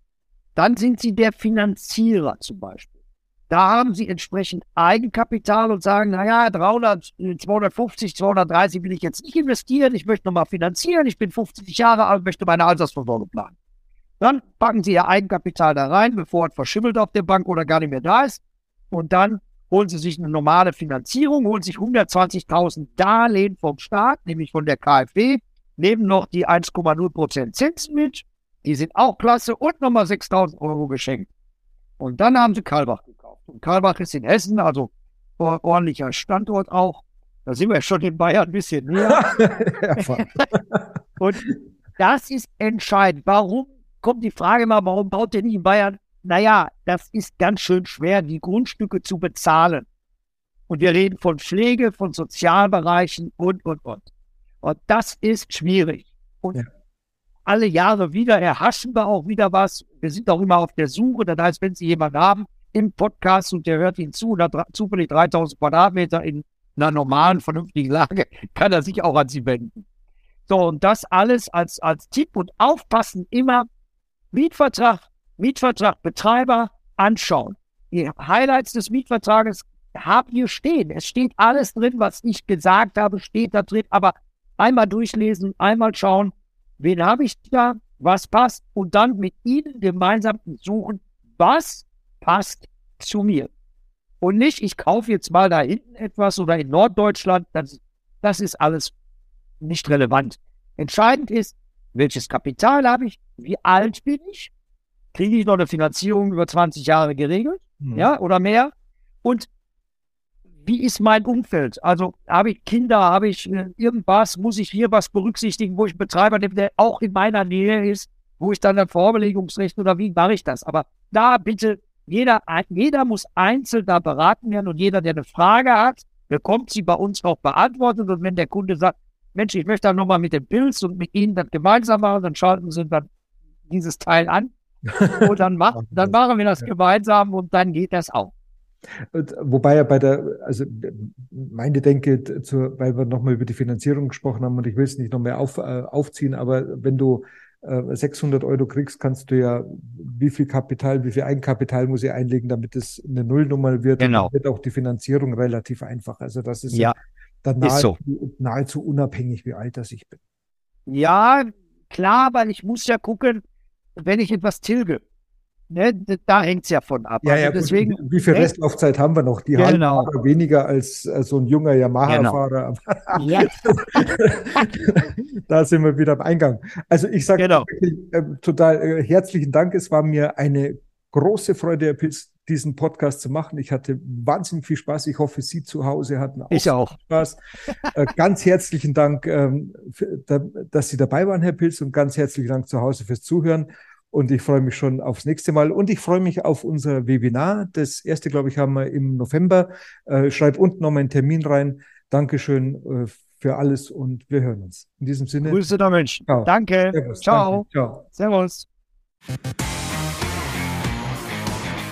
dann sind Sie der Finanzierer zum Beispiel. Da haben Sie entsprechend Eigenkapital und sagen, naja, 300, 250, 230 will ich jetzt nicht investieren, ich möchte nochmal finanzieren, ich bin 50 Jahre alt, möchte meine Altersversorgung planen. Dann packen Sie Ihr Eigenkapital da rein, bevor es verschimmelt auf der Bank oder gar nicht mehr da ist. Und dann holen Sie sich eine normale Finanzierung, holen sich 120.000 Darlehen vom Staat, nämlich von der KfW, nehmen noch die 1,0% Zinsen mit, die sind auch klasse und nochmal 6.000 Euro geschenkt. Und dann haben sie Karlbach gekauft. Und Karlbach ist in Hessen, also ordentlicher Standort auch. Da sind wir schon in Bayern ein bisschen näher. [laughs] und das ist entscheidend. Warum kommt die Frage mal, warum baut nicht in Bayern? Naja, das ist ganz schön schwer, die Grundstücke zu bezahlen. Und wir reden von Pflege, von Sozialbereichen und, und, und. Und das ist schwierig. Und ja. alle Jahre wieder erhaschen wir auch wieder was. Wir sind auch immer auf der Suche. Das heißt, wenn Sie jemanden haben im Podcast und der hört Ihnen zu und hat zufällig 3000 Quadratmeter in einer normalen, vernünftigen Lage, [laughs] kann er sich auch an Sie wenden. So, und das alles als, als Tipp und aufpassen immer Mietvertrag, Mietvertrag, Betreiber anschauen. Die Highlights des Mietvertrages haben hier stehen. Es steht alles drin, was ich gesagt habe, steht da drin, aber einmal durchlesen, einmal schauen, wen habe ich da, was passt und dann mit Ihnen gemeinsam suchen, was passt zu mir. Und nicht, ich kaufe jetzt mal da hinten etwas oder in Norddeutschland, das, das ist alles nicht relevant. Entscheidend ist, welches Kapital habe ich, wie alt bin ich, kriege ich noch eine Finanzierung über 20 Jahre geregelt, mhm. ja, oder mehr, und wie ist mein Umfeld? Also habe ich Kinder, habe ich äh, irgendwas, muss ich hier was berücksichtigen, wo ich einen Betreiber nehme, der auch in meiner Nähe ist, wo ich dann ein Vorbelegungsrecht oder wie mache ich das? Aber da bitte, jeder, jeder muss einzeln da beraten werden und jeder, der eine Frage hat, bekommt sie bei uns auch beantwortet. Und wenn der Kunde sagt, Mensch, ich möchte dann nochmal mit dem Pilz und mit Ihnen das gemeinsam machen, dann schalten Sie dann dieses Teil an [laughs] und dann, mach, dann machen wir das gemeinsam und dann geht das auch. Wobei ja bei der, also meine Denke, zu, weil wir nochmal über die Finanzierung gesprochen haben und ich will es nicht noch mehr auf, äh, aufziehen, aber wenn du äh, 600 Euro kriegst, kannst du ja, wie viel Kapital, wie viel Eigenkapital muss ich einlegen, damit es eine Nullnummer wird. Genau. Und dann wird auch die Finanzierung relativ einfach. Also das ist ja, dann nahezu, so. nahezu unabhängig, wie alt das ich bin. Ja, klar, weil ich muss ja gucken, wenn ich etwas tilge, Ne, da hängt es ja von ab. Ja, ja, also deswegen, wie viel ne? Restlaufzeit haben wir noch? Die genau. haben weniger als, als so ein junger Yamaha-Fahrer. Genau. [laughs] Ja. da sind wir wieder am Eingang. Also ich sage genau. äh, total äh, herzlichen Dank. Es war mir eine große Freude, Herr Pilz, diesen Podcast zu machen. Ich hatte wahnsinnig viel Spaß. Ich hoffe, Sie zu Hause hatten auch, ich auch. Spaß. äh, ganz herzlichen Dank, ähm, für, da, dass Sie dabei waren, Herr Pilz, und ganz herzlichen Dank zu Hause fürs Zuhören. Und ich freue mich schon aufs nächste Mal. Und ich freue mich auf unser Webinar. Das erste, glaube ich, haben wir im November. Äh, schreib unten nochmal einen Termin rein. Dankeschön äh, für alles und wir hören uns. In diesem Sinne. Grüße der Mensch. Ciao. Danke. Servus. Ciao. Danke. Ciao. Servus.